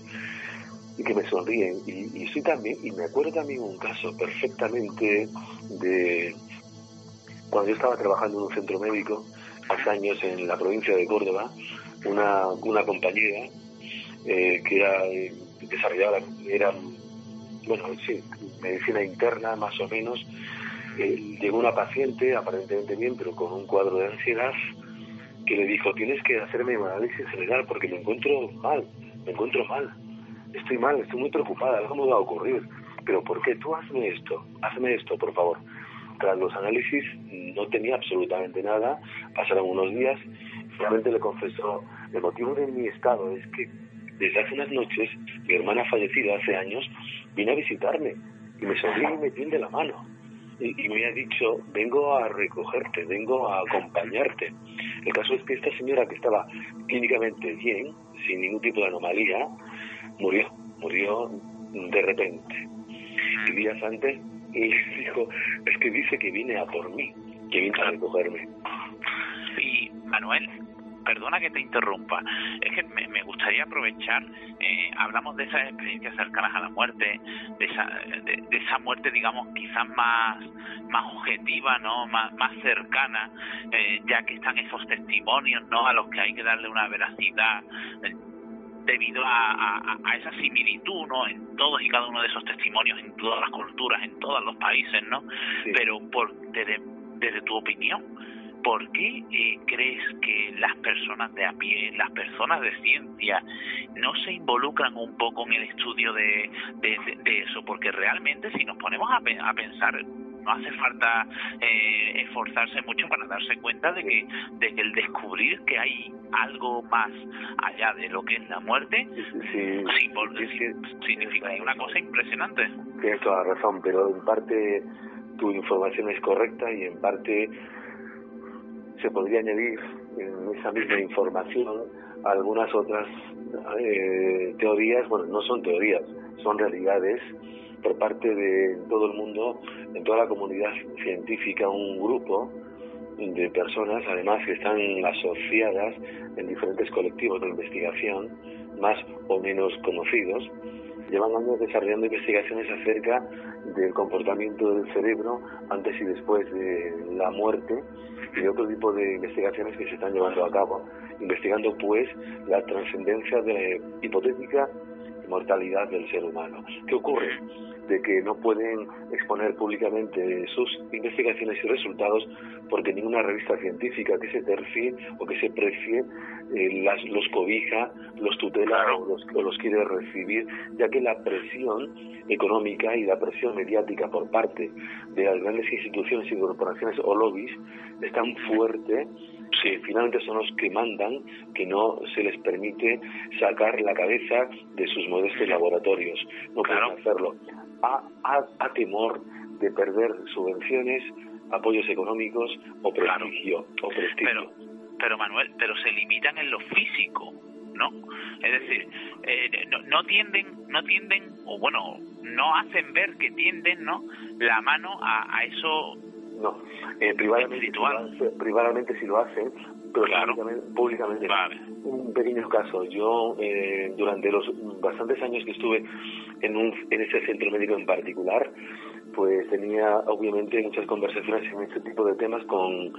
[SPEAKER 6] y que me sonríen. Y, y también, y me acuerdo también un caso perfectamente de cuando yo estaba trabajando en un centro médico hace años en la provincia de Córdoba, una, una compañera eh, que era eh, desarrollaba, era bueno, sí, medicina interna más o menos, eh, llegó una paciente, aparentemente bien, pero con un cuadro de ansiedad, que le dijo, tienes que hacerme un análisis general porque me encuentro mal, me encuentro mal, estoy mal, estoy muy preocupada, algo me va a ocurrir. Pero ¿por qué? Tú hazme esto, hazme esto, por favor. Tras los análisis no tenía absolutamente nada, pasaron unos días, finalmente le confesó, el motivo de mi estado es que desde hace unas noches, mi hermana fallecida hace años vino a visitarme y me sonríe y me tiende la mano. Y, me ha dicho, vengo a recogerte, vengo a acompañarte. El caso es que esta señora que estaba clínicamente bien, sin ningún tipo de anomalía, murió, murió de repente. Y días antes, y dijo, es que dice que viene a por mí, que viene a recogerme.
[SPEAKER 3] Y Manuel, perdona que te interrumpa, es que me, gustaría aprovechar, eh, hablamos de esas experiencias cercanas a la muerte, de esa, de, esa muerte, digamos, quizás más, más objetiva, ¿no? Más, más cercana, eh, ya que están esos testimonios, ¿no? A los que hay que darle una veracidad eh, debido a, a, esa similitud ¿no? en todos y cada uno de esos testimonios, en todas las culturas, en todos los países, ¿no? Pero por, desde, desde tu opinión, ¿por qué eh, crees que las personas de a pie, las personas de ciencia, no se involucran un poco en el estudio de, de, eso? Porque realmente si nos ponemos a, a pensar, no hace falta eh, esforzarse mucho para darse cuenta de que, de que el descubrir que hay algo más allá de lo que es la muerte significa una cosa impresionante.
[SPEAKER 6] Tienes toda la razón, pero en parte tu información es correcta y en parte se podría añadir en esa misma información algunas otras eh, teorías, bueno, no son teorías, son realidades por parte de todo el mundo, en toda la comunidad científica, un grupo de personas, además que están asociadas en diferentes colectivos de investigación, más o menos conocidos, llevan años desarrollando investigaciones acerca del comportamiento del cerebro antes y después de la muerte y otro tipo de investigaciones que se están llevando a cabo, investigando pues la trascendencia de hipotética mortalidad del ser humano. ¿Qué ocurre? De que no pueden exponer públicamente sus investigaciones y resultados porque ninguna revista científica que se tercie o que se precie eh, las, los cobija, los tutela o los, o los quiere recibir, ya que la presión económica y la presión mediática por parte de las grandes instituciones y corporaciones o lobbies es tan fuerte que finalmente son los que mandan que no se les permite sacar la cabeza de sus modestos laboratorios. No pueden hacerlo a, temor de perder subvenciones, apoyos económicos o prestigio. O prestigio.
[SPEAKER 3] Pero, pero Manuel, pero se limitan en lo físico, ¿no? Es decir, eh, no, tienden, no tienden, o bueno, no hacen ver que tienden, ¿no? La mano a, eso.
[SPEAKER 6] No, eh, privadamente, privadamente sí lo hacen, pero claro. públicamente, Un pequeño caso. Yo, eh, durante los bastantes años que estuve en, un, en ese centro médico en particular, pues tenía obviamente muchas conversaciones en este tipo de temas con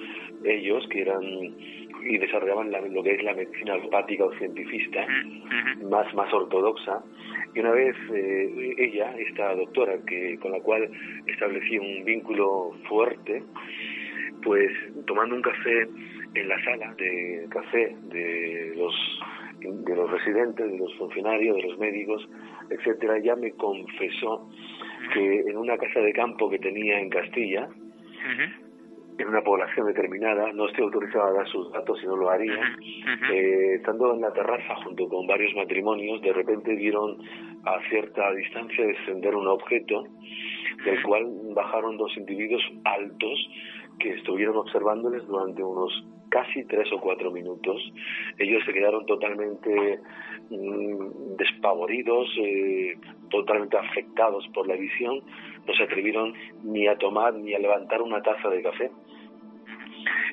[SPEAKER 6] ellos que eran y desarrollaban lo que es la medicina alopática o cientifista más más ortodoxa. Y una vez eh, ella esta doctora que con la cual establecí un vínculo fuerte pues tomando un café en la sala de café de los de los residentes, de los funcionarios, de los médicos, etcétera, ya me confesó que en una casa de campo que tenía en Castilla, en una población determinada, no estoy autorizado a dar sus datos si no lo haría, eh, estando en la terraza junto con varios matrimonios, de repente vieron a cierta distancia descender un objeto del cual bajaron dos individuos altos que estuvieron observándoles durante unos casi tres o cuatro minutos. Ellos se quedaron totalmente mm, despavoridos, eh, totalmente afectados por la visión, no se atrevieron ni a tomar ni a levantar una taza de café.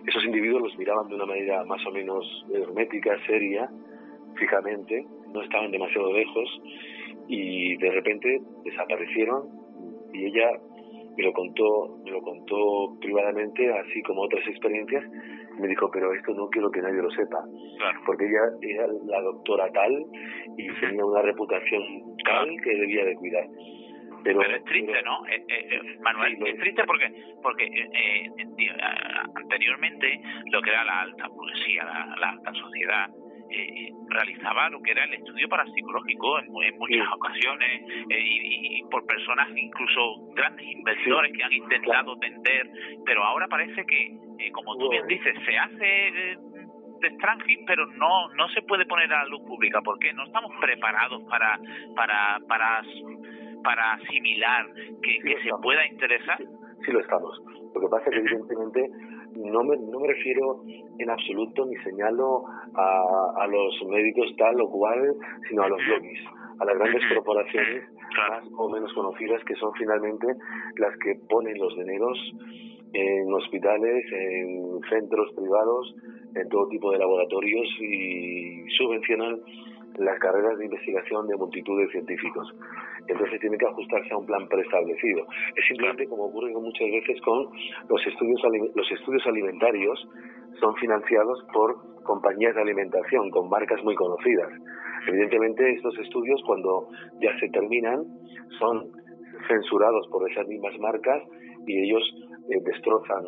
[SPEAKER 6] Esos individuos los miraban de una manera más o menos hermética, seria, fijamente, no estaban demasiado lejos y de repente desaparecieron y ella me lo contó, me lo contó privadamente, así como otras experiencias, me dijo, pero esto no quiero que nadie lo sepa, porque ella era la doctora tal y tenía una reputación tal que debía de cuidar.
[SPEAKER 3] Pero, es triste, ¿no? Eh, eh, eh, Manuel, es triste porque porque anteriormente lo que era la alta burguesía, la alta sociedad, eh, realizaba lo que era el estudio parapsicológico en, en muchas ocasiones eh, y, por personas, incluso grandes inversores que han intentado tender, pero ahora parece que, eh, como tú bien dices, se hace de extranjis, pero no no se puede poner a la luz pública porque no estamos preparados para para para para asimilar que, que se pueda interesar.
[SPEAKER 6] Sí, lo estamos. Lo que pasa es que evidentemente no me, no me refiero en absoluto ni señalo a, a los médicos tal o cual, sino a los lobbies, a las grandes corporaciones más o menos conocidas que son finalmente las que ponen los dineros en hospitales, en centros privados, en todo tipo de laboratorios y subvencionan las carreras de investigación de multitud de científicos. Entonces tiene que ajustarse a un plan preestablecido. Es simplemente como ocurre muchas veces con los estudios, los estudios alimentarios, son financiados por compañías de alimentación con marcas muy conocidas. Evidentemente estos estudios cuando ya se terminan son censurados por esas mismas marcas y ellos eh, destrozan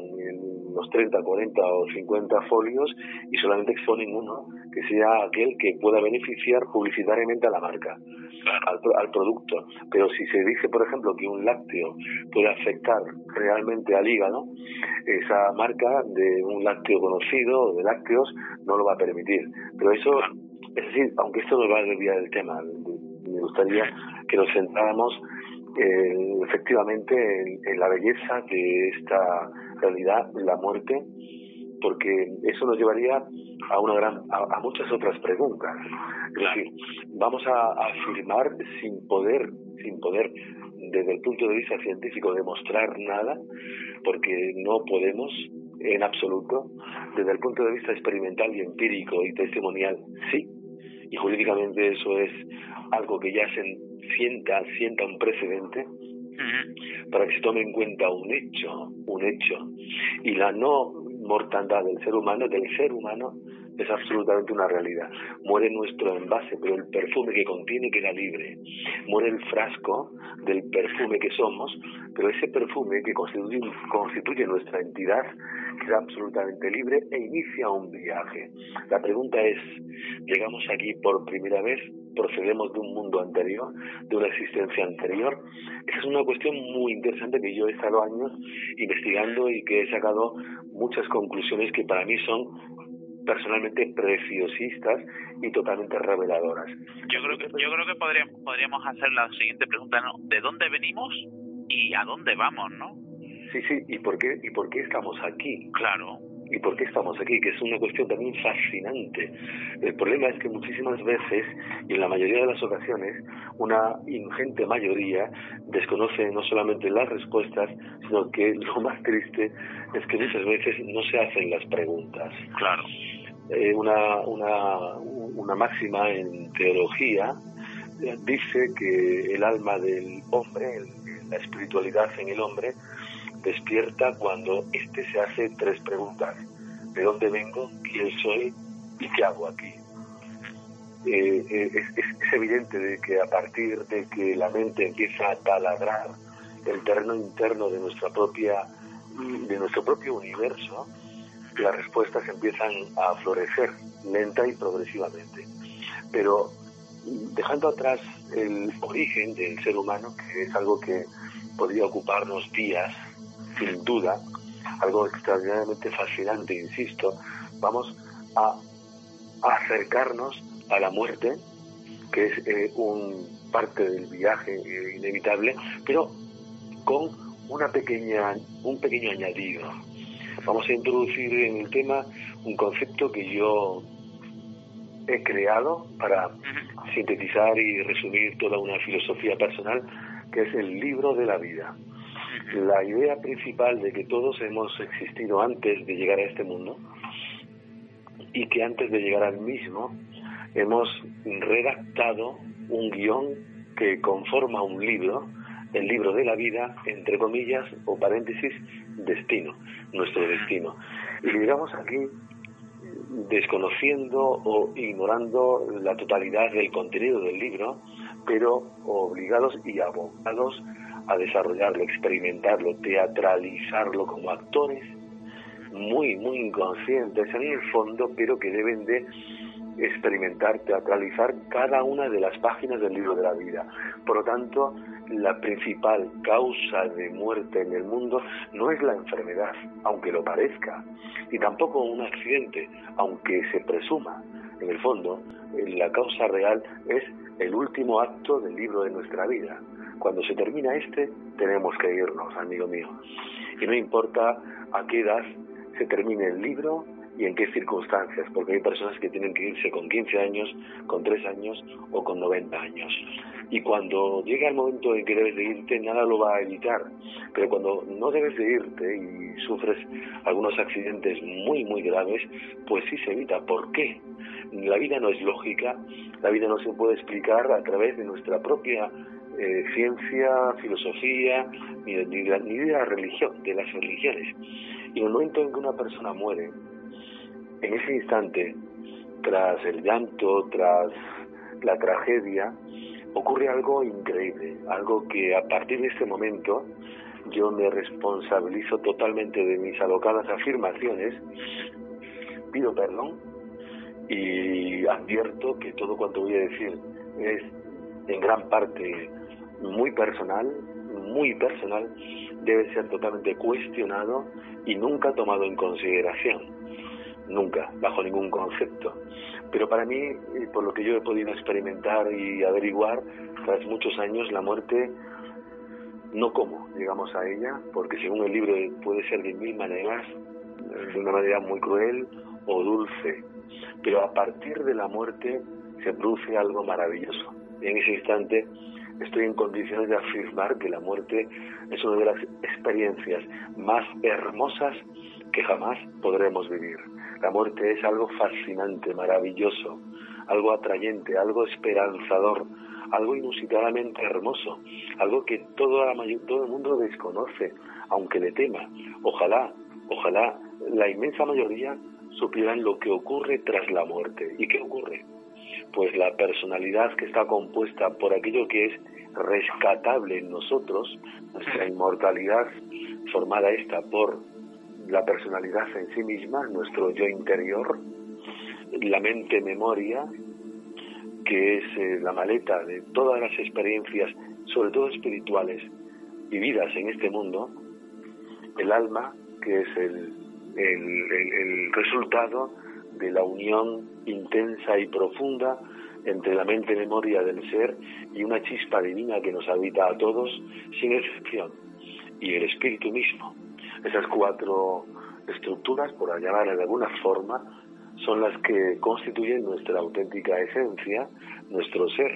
[SPEAKER 6] los 30, 40 o 50 folios y solamente exponen uno que sea aquel que pueda beneficiar publicitariamente a la marca, al, producto. Pero si se dice, por ejemplo, que un lácteo puede afectar realmente al hígado, esa marca de un lácteo conocido o de lácteos no lo va a permitir. Pero eso, es decir, aunque esto no va a desviar del tema, me gustaría que nos centráramos eh, efectivamente en, la belleza de esta realidad, la muerte, porque eso nos llevaría a una gran, a, muchas otras preguntas. Es decir, vamos a, afirmar sin poder, sin poder desde el punto de vista científico demostrar nada, porque no podemos en absoluto, desde el punto de vista experimental y empírico y testimonial, sí, y jurídicamente eso es algo que ya se sienta, sienta un precedente para que se tome en cuenta un hecho, un hecho, y la no mortandad del ser humano, del ser humano, es absolutamente una realidad. Muere nuestro envase, pero el perfume que contiene queda libre. Muere el frasco del perfume que somos, pero ese perfume que constituye, constituye nuestra entidad queda absolutamente libre e inicia un viaje. La pregunta es, ¿llegamos aquí por primera vez? procedemos de un mundo anterior, de una existencia anterior. Esa es una cuestión muy interesante que yo he estado años investigando y que he sacado muchas conclusiones que para mí son personalmente preciosistas y totalmente reveladoras.
[SPEAKER 3] Yo creo que yo creo que podríamos podríamos hacer la siguiente pregunta, ¿no? ¿De dónde venimos y a dónde vamos, no?
[SPEAKER 6] Sí, sí, ¿y por qué y por qué estamos aquí?
[SPEAKER 3] Claro
[SPEAKER 6] y por qué estamos aquí, que es una cuestión también fascinante. El problema es que muchísimas veces, y en la mayoría de las ocasiones, una ingente mayoría desconoce no solamente las respuestas, sino que lo más triste es que muchas veces no se hacen las preguntas.
[SPEAKER 3] Claro.
[SPEAKER 6] Eh, una, una, una máxima en teología dice que el alma del hombre, la espiritualidad en el hombre, despierta cuando éste se hace tres preguntas. ¿De dónde vengo? ¿Quién soy? ¿Y qué hago aquí? Eh, eh, es, evidente de que a partir de que la mente empieza a taladrar el terreno interno de nuestra propia de nuestro propio universo, las respuestas empiezan a florecer lenta y progresivamente. Pero dejando atrás el origen del ser humano, que es algo que podría ocuparnos días, sin duda, algo extraordinariamente fascinante, insisto, vamos a, acercarnos a la muerte, que es eh, un parte del viaje eh, inevitable, pero con una pequeña, un pequeño añadido. Vamos a introducir en el tema un concepto que yo he creado para sintetizar y resumir toda una filosofía personal, que es el libro de la vida la idea principal de que todos hemos existido antes de llegar a este mundo y que antes de llegar al mismo hemos redactado un guion que conforma un libro, el libro de la vida, entre comillas o paréntesis, destino, nuestro destino. Y llegamos aquí desconociendo o ignorando la totalidad del contenido del libro, pero obligados y abogados a desarrollarlo, experimentarlo, teatralizarlo como actores muy, muy inconscientes en el fondo, pero que deben de experimentar, teatralizar cada una de las páginas del libro de la vida. Por lo tanto, la principal causa de muerte en el mundo no es la enfermedad, aunque lo parezca, y tampoco un accidente, aunque se presuma. En el fondo, la causa real es el último acto del libro de nuestra vida, cuando se termina este, tenemos que irnos, amigo mío. Y no importa a qué edad se termine el libro y en qué circunstancias, porque hay personas que tienen que irse con 15 años, con 3 años o con 90 años. Y cuando llega el momento en que debes de irte, nada lo va a evitar. Pero cuando no debes de irte y sufres algunos accidentes muy, muy graves, pues sí se evita. ¿Por qué? La vida no es lógica, la vida no se puede explicar a través de nuestra propia eh, ciencia, filosofía, ni de, ni, de, la religión, de las religiones. Y en el momento en que una persona muere, en ese instante, tras el llanto, tras la tragedia, ocurre algo increíble, algo que a partir de este momento yo me responsabilizo totalmente de mis alocadas afirmaciones, pido perdón y advierto que todo cuanto voy a decir es en gran parte muy personal, muy personal, debe ser totalmente cuestionado y nunca tomado en consideración, nunca, bajo ningún concepto. Pero para mí, eh, por lo que yo he podido experimentar y averiguar, tras muchos años, la muerte, no como llegamos a ella, porque según el libro puede ser de mil maneras, de una manera muy cruel o dulce, pero a partir de la muerte se produce algo maravilloso. En ese instante estoy en condiciones de afirmar que la muerte es una de las experiencias más hermosas que jamás podremos vivir. La muerte es algo fascinante, maravilloso, algo atrayente, algo esperanzador, algo inusitadamente hermoso, algo que todo, la todo el mundo desconoce, aunque le tema. Ojalá, ojalá la inmensa mayoría supieran lo que ocurre tras la muerte. ¿Y qué ocurre? Pues la personalidad que está compuesta por aquello que es rescatable en nosotros, nuestra inmortalidad formada esta por la personalidad en sí misma, nuestro yo interior, la mente memoria, que es eh, la maleta de todas las experiencias, sobre todo espirituales, vividas en este mundo, el alma, que es el, el, resultado de la unión intensa y profunda entre la mente memoria del ser y una chispa divina que nos habita a todos, sin excepción, y el espíritu mismo. Esas cuatro estructuras, por llamar de alguna forma, son las que constituyen nuestra auténtica esencia, nuestro ser.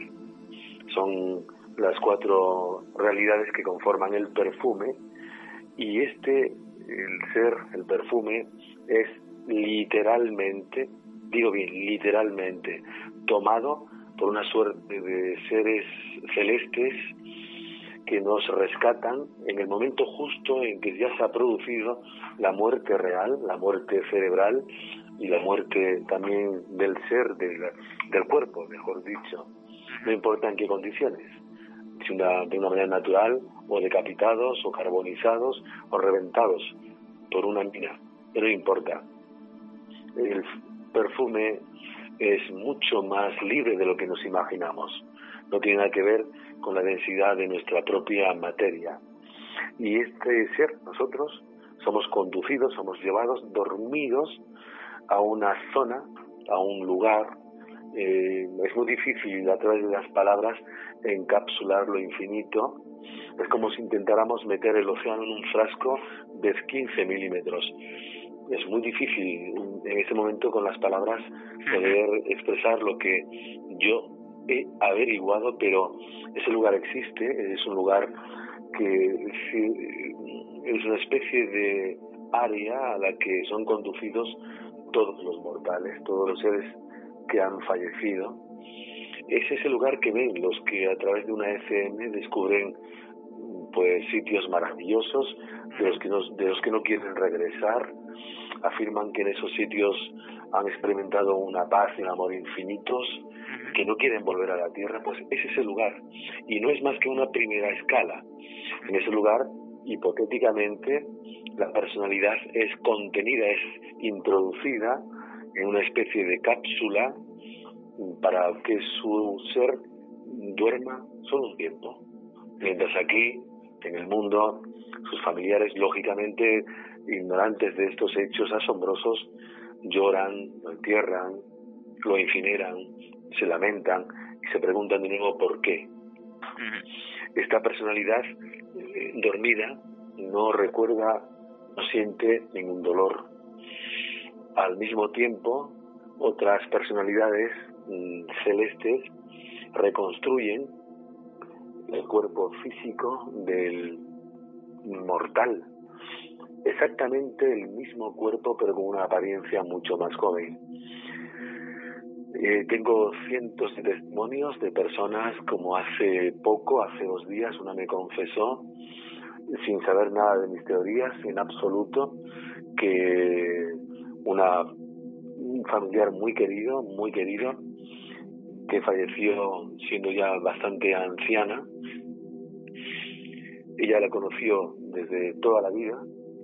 [SPEAKER 6] Son las cuatro realidades que conforman el perfume y este, el ser, el perfume, es literalmente, digo bien, literalmente, tomado por una suerte de seres celestes que nos rescatan en el momento justo en que ya se ha producido la muerte real, la muerte cerebral y la muerte también del ser, del, cuerpo, mejor dicho. No importa en qué condiciones, si una, de una manera natural o decapitados o carbonizados o reventados por una mina, pero no importa. El perfume es mucho más libre de lo que nos imaginamos. No tiene nada que ver con la densidad de nuestra propia materia. Y este ser, nosotros, somos conducidos, somos llevados, dormidos a una zona, a un lugar. Eh, es muy difícil a través de las palabras encapsular lo infinito. Es como si intentáramos meter el océano en un frasco de 15 milímetros. Es muy difícil en ese momento con las palabras poder expresar lo que yo he averiguado, pero ese lugar existe, es un lugar que es una especie de área a la que son conducidos todos los mortales, todos los seres que han fallecido. Es ese lugar que ven los que a través de una FM descubren pues sitios maravillosos de los que no, de los que no quieren regresar, afirman que en esos sitios han experimentado una paz y un amor infinitos, que no quieren volver a la tierra, pues es ese lugar. Y no es más que una primera escala. En ese lugar, hipotéticamente, la personalidad es contenida, es introducida en una especie de cápsula para que su ser duerma solo un tiempo. Mientras aquí, en el mundo, sus familiares, lógicamente ignorantes de estos hechos asombrosos, lloran, lo entierran, lo incineran, se lamentan y se preguntan de nuevo por qué. Esta personalidad eh, dormida no recuerda, no siente ningún dolor. Al mismo tiempo, otras personalidades mm, celestes reconstruyen el cuerpo físico del mortal. Exactamente el mismo cuerpo, pero con una apariencia mucho más joven. Eh, tengo cientos de testimonios de personas como hace poco, hace dos días, una me confesó, sin saber nada de mis teorías en absoluto, que una, un familiar muy querido, muy querido, que falleció siendo ya bastante anciana, ella la conoció desde toda la vida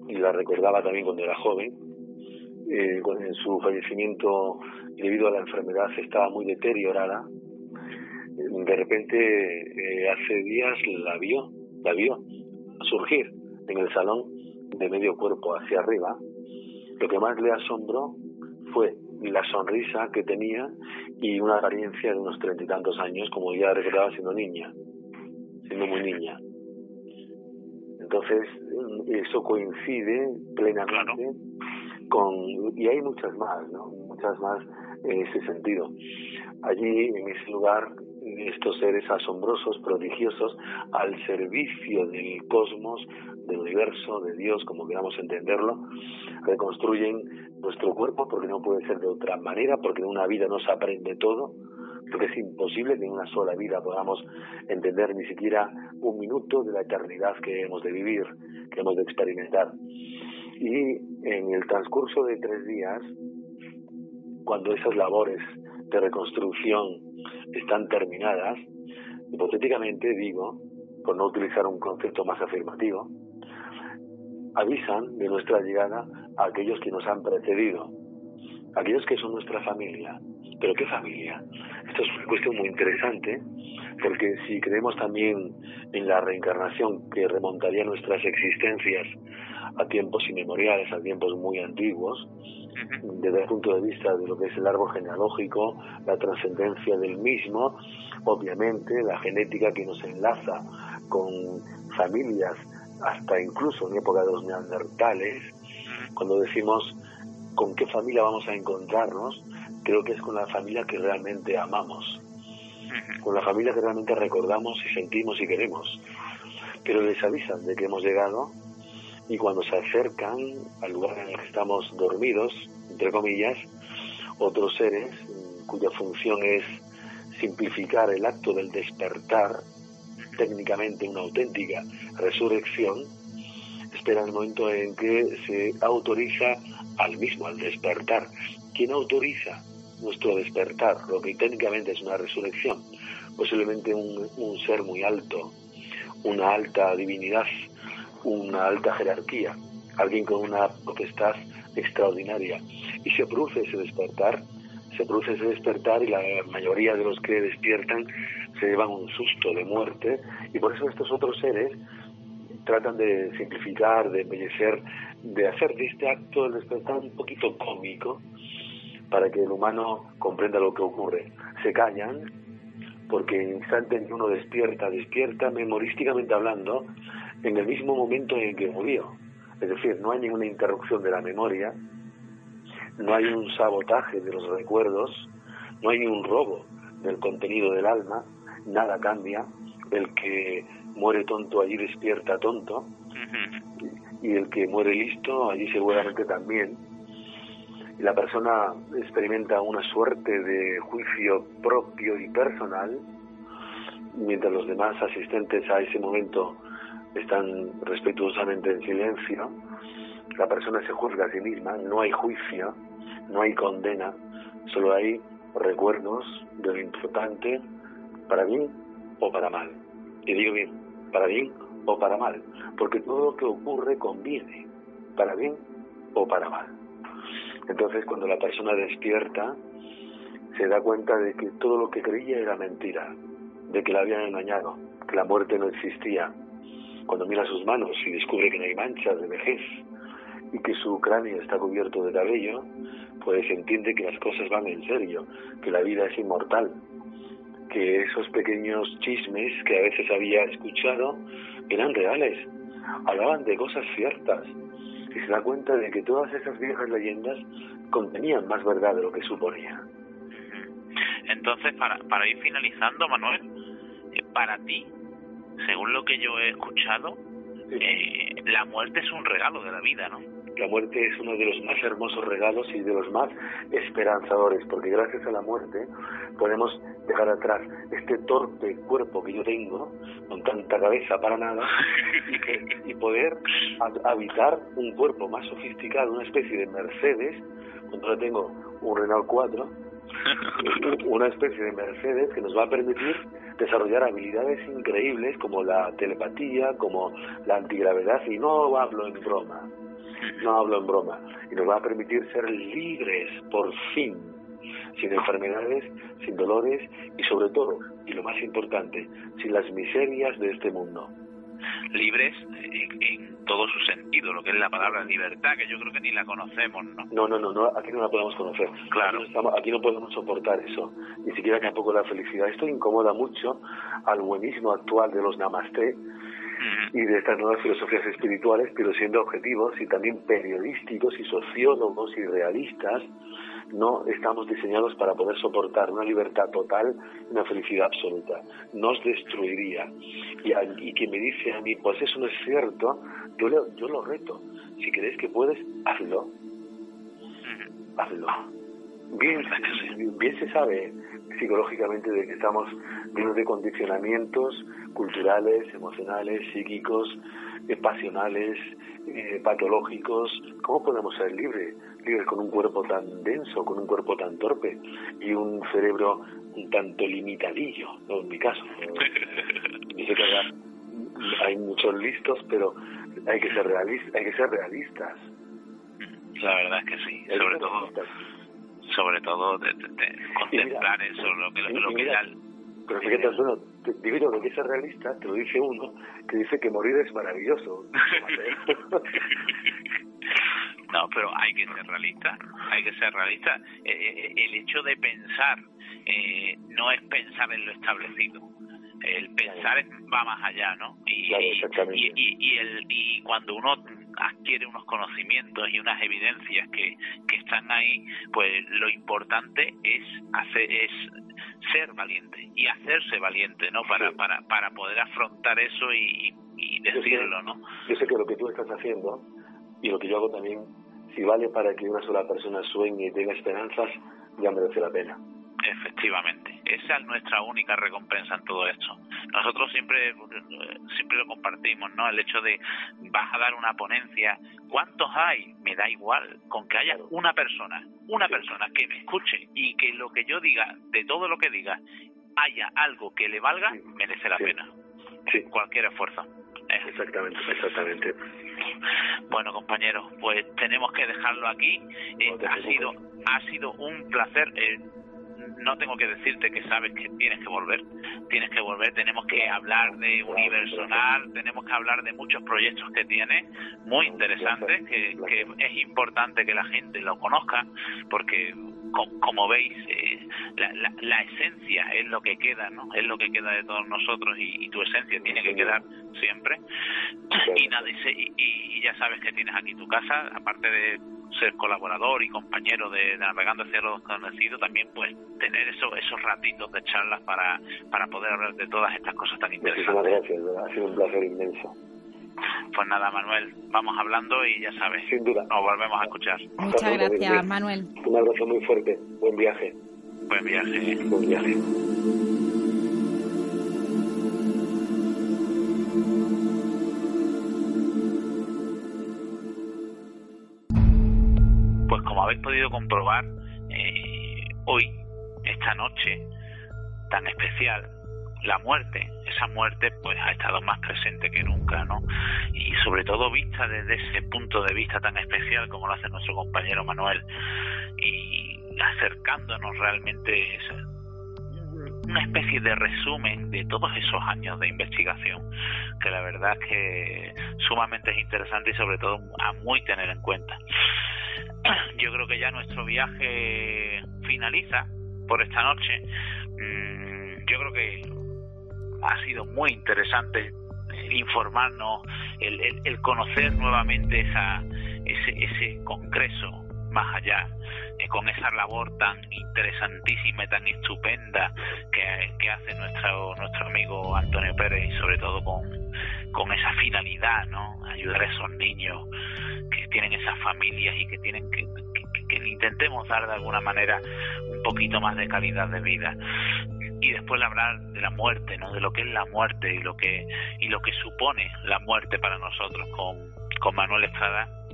[SPEAKER 6] y la recordaba también cuando era joven. Eh, en su fallecimiento debido a la enfermedad estaba muy deteriorada. De repente, eh, hace días la vio, la vio surgir en el salón de medio cuerpo hacia arriba. Lo que más le asombró fue la sonrisa que tenía y una apariencia de unos treinta y tantos años, como ya recordaba siendo niña, siendo muy niña. Entonces, eso coincide plenamente con, y hay muchas más, ¿no? Muchas más en ese sentido. Allí, en ese lugar, estos seres asombrosos, prodigiosos, al servicio del cosmos, del universo, de Dios, como queramos entenderlo, reconstruyen nuestro cuerpo porque no puede ser de otra manera, porque en una vida no se aprende todo, porque es imposible que en una sola vida podamos entender ni siquiera un minuto de la eternidad que hemos de vivir, que hemos de experimentar. Y en el transcurso de tres días, cuando esas labores de reconstrucción están terminadas, hipotéticamente digo, por no utilizar un concepto más afirmativo, avisan de nuestra llegada a aquellos que nos han precedido, aquellos que son nuestra familia. ¿Pero qué familia? Esto es una cuestión muy interesante, porque si creemos también en la reencarnación que remontaría nuestras existencias a tiempos inmemoriales, a tiempos muy antiguos, desde el punto de vista de lo que es el árbol genealógico, la trascendencia del mismo, obviamente la genética que nos enlaza con familias hasta incluso en época de los neandertales, cuando decimos con qué familia vamos a encontrarnos, creo que es con la familia que realmente amamos, con la familia que realmente recordamos y sentimos y queremos. Pero les avisan de que hemos llegado y cuando se acercan al lugar en el que estamos dormidos, entre comillas, otros seres cuya función es simplificar el acto del despertar, técnicamente una auténtica resurrección, espera el momento en que se autoriza al mismo, al despertar. ¿Quién autoriza nuestro despertar? Lo que técnicamente es una resurrección. Posiblemente un, ser muy alto, una alta divinidad, una alta jerarquía, alguien con una potestad extraordinaria. Y se produce ese despertar, se produce ese despertar y la mayoría de los que despiertan se llevan un susto de muerte y por eso estos otros seres tratan de simplificar, de embellecer, de hacer de este acto del despertar un poquito cómico para que el humano comprenda lo que ocurre. Se callan porque en el instante en que uno despierta, despierta memorísticamente hablando en el mismo momento en que murió. Es decir, no hay ninguna interrupción de la memoria, no hay un sabotaje de los recuerdos, no hay un robo del contenido del alma, nada cambia, el que muere tonto allí despierta tonto, y el que muere listo allí seguramente también. La persona experimenta una suerte de juicio propio y personal, mientras los demás asistentes a ese momento están respetuosamente en silencio. La persona se juzga a sí misma, no hay juicio, no hay condena, solo hay recuerdos de lo importante para bien o para mal. Y digo bien, para bien o para mal, porque todo lo que ocurre conviene, para bien o para mal. Entonces cuando la persona despierta, se da cuenta de que todo lo que creía era mentira, de que la habían engañado, que la muerte no existía. Cuando mira sus manos y descubre que no hay manchas de vejez y que su cráneo está cubierto de cabello, pues entiende que las cosas van en serio, que la vida es inmortal, que esos pequeños chismes que a veces había escuchado eran reales, hablaban de cosas ciertas, y se da cuenta de que todas esas viejas leyendas contenían más verdad de lo que suponía.
[SPEAKER 3] Entonces, para, para ir finalizando, Manuel, eh, para ti, según lo que yo he escuchado, eh, la muerte es un regalo de la vida, ¿no?
[SPEAKER 6] La muerte es uno de los más hermosos regalos y de los más esperanzadores, porque gracias a la muerte podemos dejar atrás este torpe cuerpo que yo tengo, con tanta cabeza para nada, y, poder habitar un cuerpo más sofisticado, una especie de Mercedes, cuando tengo un Renault 4, una especie de Mercedes que nos va a permitir desarrollar habilidades increíbles como la telepatía, como la antigravedad, y no hablo en broma, no hablo en broma, y nos va a permitir ser libres por fin, sin enfermedades, sin dolores y sobre todo, y lo más importante, sin las miserias de este mundo
[SPEAKER 3] libres en, todo su sentido, lo que es la palabra libertad, que yo creo que ni la conocemos, ¿no?
[SPEAKER 6] No, no, no, aquí no la podemos conocer.
[SPEAKER 3] Claro.
[SPEAKER 6] Aquí no, estamos, aquí no podemos soportar eso, ni siquiera tampoco la felicidad. Esto incomoda mucho al buenismo actual de los namaste y de estas nuevas filosofías espirituales, pero siendo objetivos y también periodísticos y sociólogos y realistas, no estamos diseñados para poder soportar una libertad total, una felicidad absoluta. Nos destruiría. Y, y quien me dice a mí, pues eso no es cierto, yo, yo lo reto. Si crees que puedes, hazlo. Hazlo. Bien, bien se sabe psicológicamente de que estamos llenos de condicionamientos culturales, emocionales, psíquicos, eh, pasionales, eh, patológicos. ¿Cómo podemos ser libres? vives con un cuerpo tan denso, con un cuerpo tan torpe y un cerebro un tanto limitadillo, ¿no? en mi caso. Dice que hay muchos listos, pero hay que ser hay que ser realistas.
[SPEAKER 3] La verdad es que sí, sobre todo, sobre todo de, contemplar eso, lo que, lo, que
[SPEAKER 6] pero fíjate, bueno, digo lo que es realista, te lo dice uno, que dice que morir es maravilloso.
[SPEAKER 3] no, pero hay que ser realista, hay que ser realista. Eh, eh, el hecho de pensar eh, no es pensar en lo establecido. El pensar va más allá, ¿no? Y, y, y, el, y cuando uno adquiere unos conocimientos y unas evidencias que, que están ahí, pues lo importante es hacer es ser valiente y hacerse valiente, ¿no? Para, para, para poder afrontar eso y, y decirlo, ¿no?
[SPEAKER 6] Yo sé que lo que tú estás haciendo y lo que yo hago también, si vale para que una sola persona sueñe y tenga esperanzas, ya merece la pena.
[SPEAKER 3] Efectivamente, esa es nuestra única recompensa en todo esto. Nosotros siempre siempre lo compartimos, ¿no? El hecho de vas a dar una ponencia, ¿cuántos hay? Me da igual, con que haya una persona, una persona que me escuche y que lo que yo diga, de todo lo que diga, haya algo que le valga, merece la pena. Sí. Cualquier esfuerzo.
[SPEAKER 6] Exactamente, exactamente.
[SPEAKER 3] Bueno, compañeros, pues tenemos que dejarlo aquí. Eh, ha sido ha sido un placer. Eh, no tengo que decirte que sabes que tienes que volver, tienes que volver, tenemos que hablar de Universal, tenemos que hablar de muchos proyectos que tiene, muy interesantes, que, que es importante que la gente lo conozca, porque como veis, eh, la, la, esencia es lo que queda, ¿no? Es lo que queda de todos nosotros y, tu esencia tiene que quedar siempre. Y, nada, y, y, ya sabes que tienes aquí tu casa, aparte de ser colaborador y compañero de, Navegando hacia los desconocidos, también pues tener esos esos ratitos de charlas para, para poder hablar de todas estas cosas tan interesantes.
[SPEAKER 6] Muchísimas gracias, ha sido un placer inmenso.
[SPEAKER 3] Pues nada, Manuel, vamos hablando y ya sabes,
[SPEAKER 6] Sin duda.
[SPEAKER 3] nos volvemos a escuchar.
[SPEAKER 2] Muchas gracias, Manuel.
[SPEAKER 6] Un abrazo muy fuerte, buen viaje.
[SPEAKER 3] Buen viaje.
[SPEAKER 6] Buen viaje.
[SPEAKER 3] Habéis podido comprobar, eh, hoy, esta noche tan especial, la muerte, esa muerte pues ha estado más presente que nunca, ¿no? Y sobre todo vista desde ese punto de vista tan especial como lo hace nuestro compañero Manuel y acercándonos realmente una especie de resumen de todos esos años de investigación que la verdad es que sumamente es interesante y sobre todo a muy tener en cuenta. Yo creo que ya nuestro viaje finaliza por esta noche. Mm, yo creo que ha sido muy interesante informarnos, el, el, conocer nuevamente esa, ese, ese congreso más allá, con esa labor tan interesantísima y tan estupenda que, que, hace nuestro, nuestro amigo Antonio Pérez y sobre todo con, con esa finalidad, ¿no? Ayudar a esos niños que tienen esas familias y que tienen que, que intentemos dar de alguna manera un poquito más de calidad de vida y después hablar de la muerte, ¿no? De lo que es la muerte y lo que y lo que supone la muerte para nosotros con, con Manuel Estrada.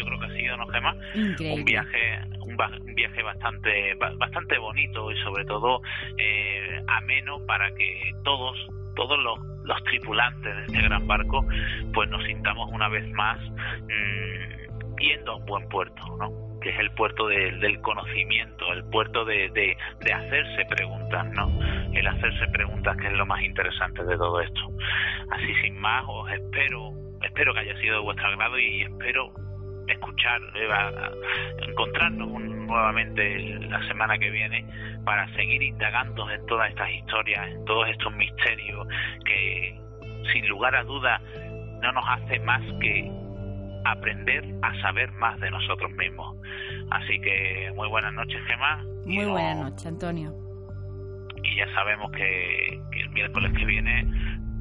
[SPEAKER 3] Yo creo que ha sido, ¿no, Gemma? Un viaje un, viaje bastante bastante bonito y sobre todo eh, ameno para que todos todos los, los tripulantes de este gran barco pues nos sintamos una vez más mmm, yendo a un buen puerto, ¿no? que es el puerto del conocimiento, el puerto de, de, de, hacerse preguntas, ¿no? El hacerse preguntas que es lo más interesante de todo esto. Así sin más, os espero, espero que haya sido de vuestro agrado y espero escuchar, eh, encontrarnos nuevamente la semana que viene para seguir indagando en todas estas historias, en todos estos misterios que sin lugar a duda no nos hace más que aprender a saber más de nosotros mismos. Así que muy buenas noches, Gemma.
[SPEAKER 2] Muy buenas noches, Antonio.
[SPEAKER 3] Y ya sabemos que, que el miércoles que viene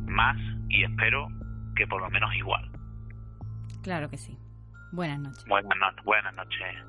[SPEAKER 3] más y espero que por lo menos igual.
[SPEAKER 2] Claro que sí. Buenas noches.
[SPEAKER 3] Buenas, no buenas noches.